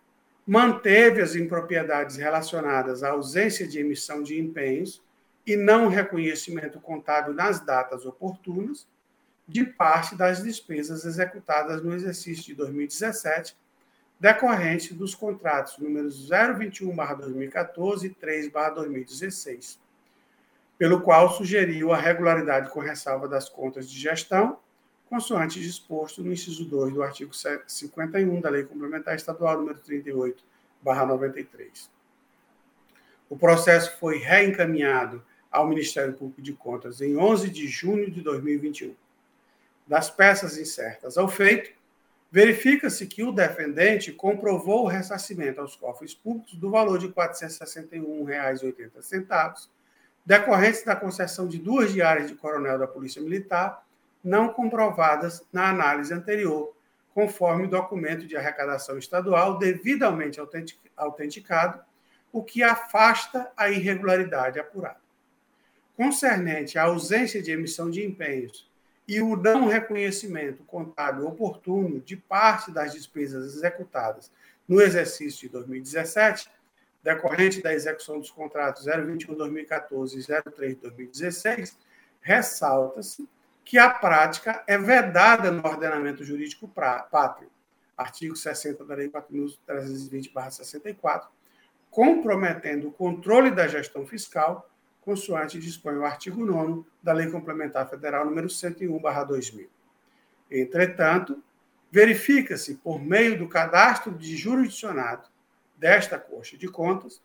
manteve as impropriedades relacionadas à ausência de emissão de empenhos e não reconhecimento contábil nas datas oportunas de parte das despesas executadas no exercício de 2017, decorrente dos contratos números 021/2014 e 3/2016, pelo qual sugeriu a regularidade com ressalva das contas de gestão consoante disposto no inciso 2 do artigo 51 da Lei Complementar Estadual número 38/93. O processo foi reencaminhado ao Ministério Público de Contas em 11 de junho de 2021. Das peças incertas ao feito, verifica-se que o defendente comprovou o ressarcimento aos cofres públicos do valor de R$ 461,80, decorrentes da concessão de duas diárias de coronel da Polícia Militar não comprovadas na análise anterior, conforme o documento de arrecadação estadual devidamente autenticado, o que afasta a irregularidade apurada. Concernente à ausência de emissão de empenhos e o não reconhecimento contábil oportuno de parte das despesas executadas no exercício de 2017, decorrente da execução dos contratos 021-2014 e 03-2016, ressalta-se que a prática é vedada no ordenamento jurídico pátrio, artigo 60 da Lei 4.320-64, comprometendo o controle da gestão fiscal, consoante dispõe o artigo 9 da Lei Complementar Federal número 101/2000. Entretanto, verifica-se por meio do cadastro de jurisdicionado desta Corte de Contas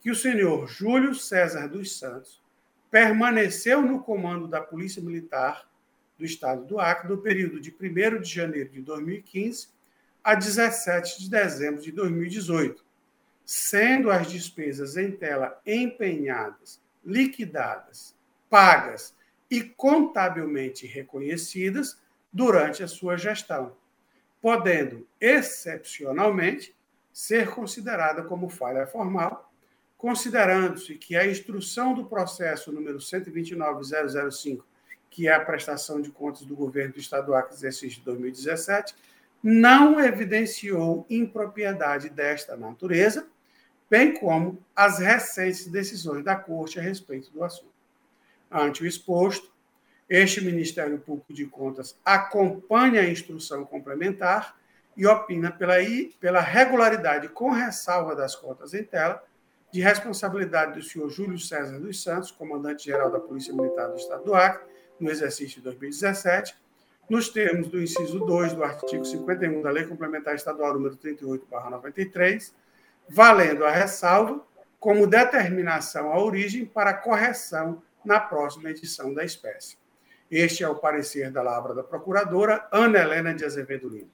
que o senhor Júlio César dos Santos permaneceu no comando da Polícia Militar do Estado do Acre no período de 1 de janeiro de 2015 a 17 de dezembro de 2018, sendo as despesas em tela empenhadas, liquidadas, pagas e contabilmente reconhecidas durante a sua gestão, podendo, excepcionalmente, ser considerada como falha formal, considerando-se que a instrução do processo número 129005 que é a prestação de contas do governo do Estado do Acre, exercício de 2017, não evidenciou impropriedade desta natureza, bem como as recentes decisões da Corte a respeito do assunto. Ante o exposto, este Ministério Público de Contas acompanha a instrução complementar e opina pela, pela regularidade com ressalva das contas em tela, de responsabilidade do senhor Júlio César dos Santos, comandante-geral da Polícia Militar do Estado do Acre, no exercício de 2017, nos termos do inciso 2 do artigo 51 da Lei Complementar Estadual número 38/93, valendo a ressalva como determinação à origem para correção na próxima edição da espécie. Este é o parecer da Lavra da Procuradora Ana Helena de Azevedo Lima.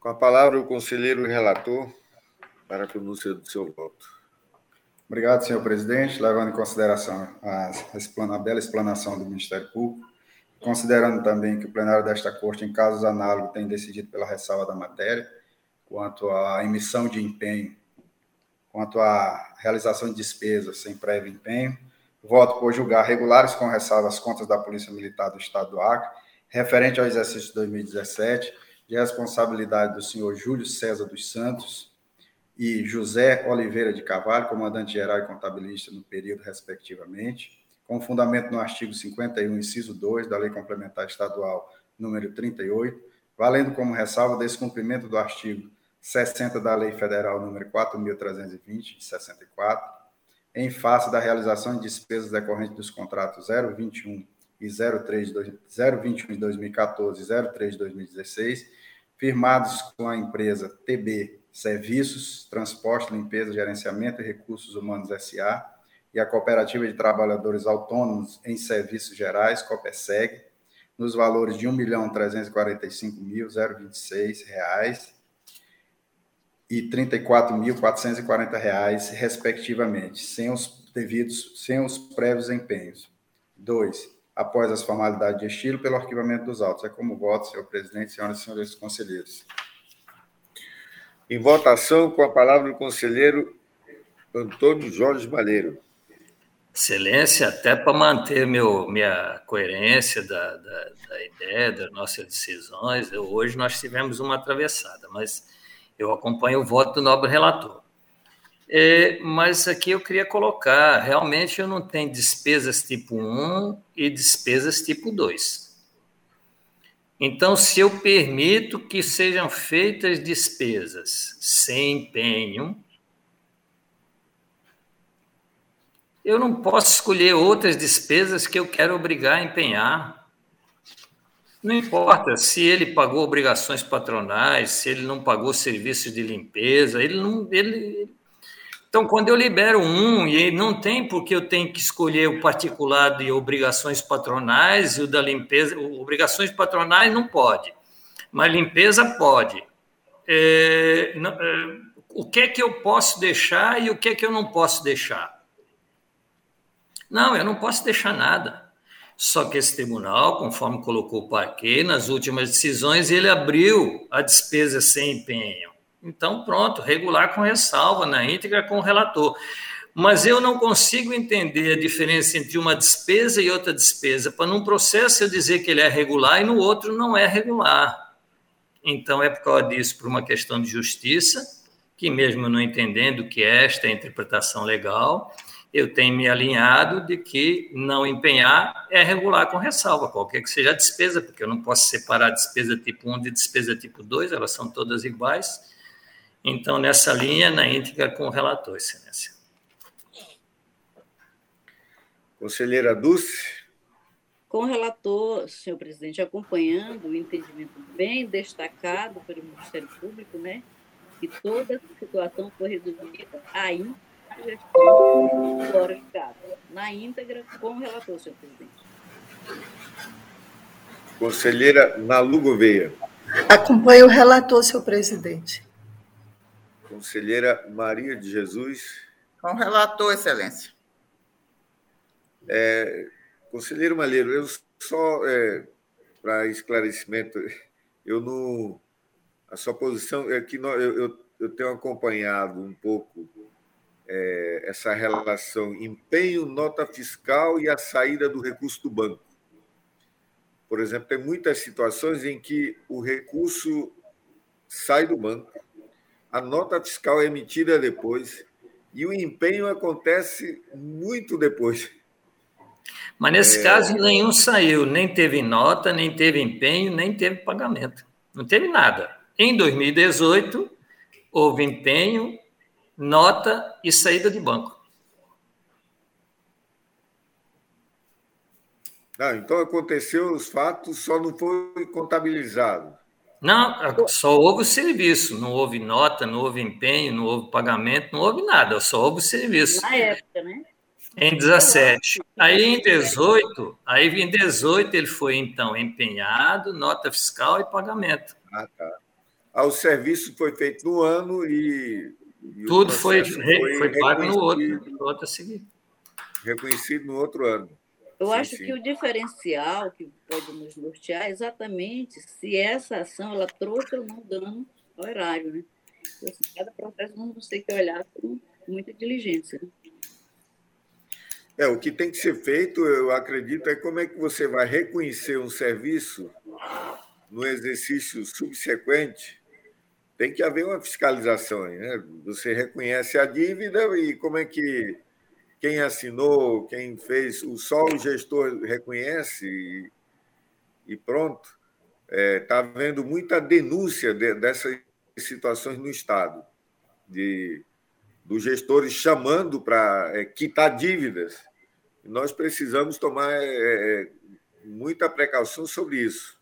Com a palavra, o conselheiro relator para a pronúncia do seu voto.
Obrigado, senhor presidente. Levando em consideração a, a bela explanação do Ministério Público, considerando também que o plenário desta Corte, em casos análogos, tem decidido pela ressalva da matéria, quanto à emissão de empenho, quanto à realização de despesas sem prévio empenho, voto por julgar regulares com ressalva as contas da Polícia Militar do Estado do Acre, referente ao exercício de 2017, de responsabilidade do senhor Júlio César dos Santos, e José Oliveira de Carvalho, comandante-geral e contabilista no período, respectivamente, com fundamento no artigo 51, inciso 2 da Lei Complementar Estadual número 38, valendo como ressalva descumprimento do artigo 60 da Lei Federal número 4.320, de 64, em face da realização de despesas decorrentes dos contratos 021 e 03, 021 de 2014 e 03 de 2016, firmados com a empresa TB Serviços, Transporte, Limpeza, Gerenciamento e Recursos Humanos SA e a Cooperativa de Trabalhadores Autônomos em Serviços Gerais, COPESEG, nos valores de R$ 1.345.026 e R$ 34.440, respectivamente, sem os devidos, sem os prévios empenhos. Dois, após as formalidades de estilo, pelo arquivamento dos autos. É como voto, senhor presidente, senhoras e senhores conselheiros.
Em votação, com a palavra o conselheiro Antônio Jorge Malheiro.
Excelência, até para manter meu, minha coerência da, da, da, ideia, das nossas decisões, eu, hoje nós tivemos uma atravessada, mas eu acompanho o voto do nobre relator. É, mas aqui eu queria colocar, realmente eu não tenho despesas tipo 1 e despesas tipo 2. Então, se eu permito que sejam feitas despesas sem empenho, eu não posso escolher outras despesas que eu quero obrigar a empenhar. Não importa se ele pagou obrigações patronais, se ele não pagou serviços de limpeza, ele não. Ele... Então, quando eu libero um, e não tem porque eu tenho que escolher o particular de obrigações patronais e o da limpeza. Obrigações patronais não pode, mas limpeza pode. É, não, é, o que é que eu posso deixar e o que é que eu não posso deixar? Não, eu não posso deixar nada. Só que esse tribunal, conforme colocou o parquet, nas últimas decisões, ele abriu a despesa sem empenho. Então, pronto, regular com ressalva, na íntegra com o relator. Mas eu não consigo entender a diferença entre uma despesa e outra despesa. Para num processo eu dizer que ele é regular e no outro não é regular. Então, é por causa disso, por uma questão de justiça, que mesmo não entendendo que esta é a interpretação legal, eu tenho me alinhado de que não empenhar é regular com ressalva, qualquer que seja a despesa, porque eu não posso separar despesa tipo 1 de despesa tipo 2, elas são todas iguais. Então, nessa linha, na íntegra com o relator, excelência.
Conselheira Dulce.
Com o relator, senhor presidente, acompanhando o entendimento bem destacado pelo Ministério Público, né, que toda a situação foi resolvida ainda na íntegra com o relator, senhor presidente.
Conselheira Nalu Gouveia.
Acompanho o relator, senhor presidente.
Conselheira Maria de Jesus.
Com relator, excelência.
É, conselheiro Malheiro, eu só, é, para esclarecimento, eu não. A sua posição é que eu, eu, eu tenho acompanhado um pouco é, essa relação empenho, nota fiscal e a saída do recurso do banco. Por exemplo, tem muitas situações em que o recurso sai do banco, a nota fiscal é emitida depois e o empenho acontece muito depois.
Mas nesse é... caso, nenhum saiu, nem teve nota, nem teve empenho, nem teve pagamento. Não teve nada. Em 2018, houve empenho, nota e saída de banco.
Ah, então aconteceu os fatos, só não foi contabilizado.
Não, só houve o serviço, não houve nota, não houve empenho, não houve pagamento, não houve nada, só houve o serviço.
Na época, né?
Em 17. Aí em 18, aí em 18 ele foi então empenhado, nota fiscal e pagamento.
Ah, tá. Ah, o serviço foi feito no ano e
tudo foi, foi, foi pago no outro, no outro a seguir.
Reconhecido no outro ano.
Eu sim, acho sim. que o diferencial que pode nos nortear é exatamente se essa ação ela trouxe ou não dano ao erário. Né? Então, assim, cada processo vamos ter que olhar com muita diligência.
É, o que tem que ser feito, eu acredito, é como é que você vai reconhecer um serviço no exercício subsequente tem que haver uma fiscalização. Né? Você reconhece a dívida e como é que quem assinou, quem fez, só o gestor reconhece e, e pronto. Está é, tá havendo muita denúncia de, dessas situações no Estado, de, dos gestores chamando para é, quitar dívidas. Nós precisamos tomar é, é, muita precaução sobre isso.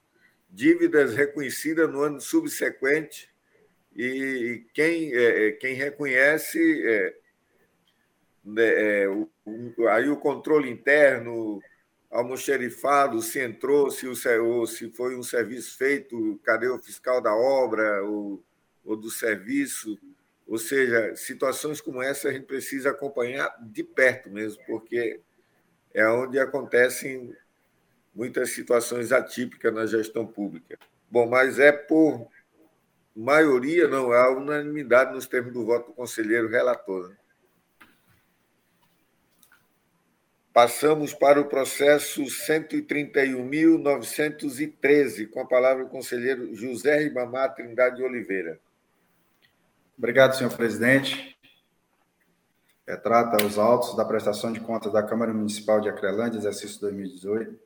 Dívidas reconhecidas no ano subsequente e quem, é, é quem reconhece né, é, o, aí o controle interno, almoxerifado, se entrou, se, o, se foi um serviço feito, cadê o fiscal da obra ou, ou do serviço. Ou seja, situações como essa a gente precisa acompanhar de perto mesmo, porque é onde acontecem muitas situações atípicas na gestão pública. Bom, mas é por maioria, não há unanimidade nos termos do voto do conselheiro relator. Né? Passamos para o processo 131.913, com a palavra o conselheiro José Ribamar Trindade de Oliveira.
Obrigado, senhor presidente. É, trata os autos da prestação de contas da Câmara Municipal de Acrelândia, exercício 2018,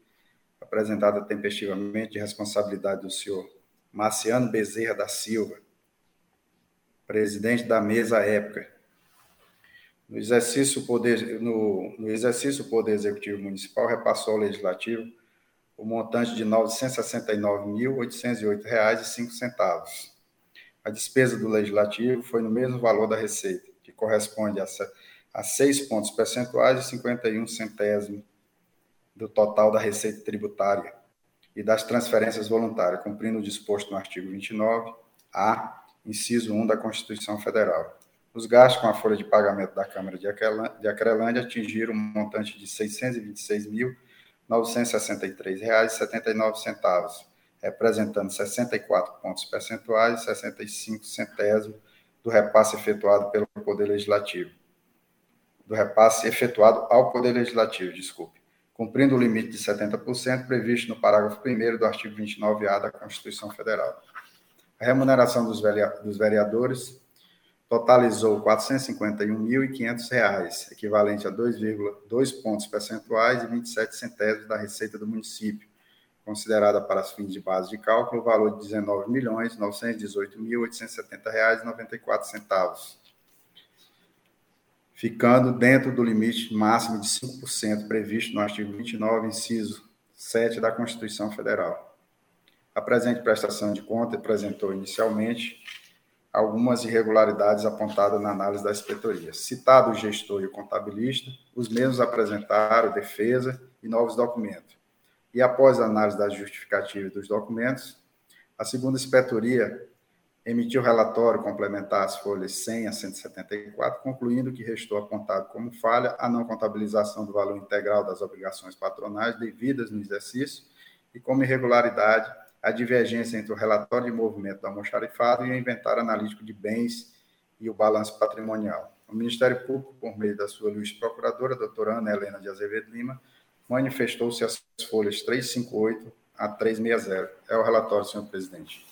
apresentada tempestivamente de responsabilidade do senhor Marciano Bezerra da Silva, presidente da mesa à época, no exercício, poder, no, no exercício o Poder Executivo Municipal repassou ao Legislativo o montante de R$ 969.808,05. A despesa do Legislativo foi no mesmo valor da receita, que corresponde a, a 6 pontos percentuais e 51 centésimos do total da receita tributária e das transferências voluntárias, cumprindo o disposto no artigo 29-A, inciso 1 da Constituição Federal. Os gastos com a folha de pagamento da Câmara de Acrelândia atingiram um montante de R$ 626.963,79, representando 64 pontos percentuais e 65 centésimos do repasse efetuado pelo Poder Legislativo. Do repasse efetuado ao Poder Legislativo, desculpe, cumprindo o limite de 70% previsto no parágrafo 1 do artigo 29-A da Constituição Federal. A remuneração dos vereadores totalizou R$ 451.500, equivalente a 2,2 pontos percentuais e 27 centésimos da receita do município, considerada para os fins de base de cálculo o valor de R$ 19.918.870,94, ficando dentro do limite máximo de 5% previsto no artigo 29, inciso 7 da Constituição Federal. A presente prestação de conta apresentou inicialmente algumas irregularidades apontadas na análise da inspetoria. Citado o gestor e o contabilista, os mesmos apresentaram defesa e novos documentos. E após a análise da justificativa dos documentos, a segunda inspetoria emitiu relatório complementar às folhas 100 a 174, concluindo que restou apontado como falha a não contabilização do valor integral das obrigações patronais devidas no exercício e como irregularidade a divergência entre o relatório de movimento do almoxarifado e o inventário analítico de bens e o balanço patrimonial. O Ministério Público, por meio da sua juiz procuradora, doutora Ana Helena de Azevedo Lima, manifestou-se as folhas 358 a 360. É o relatório, senhor presidente.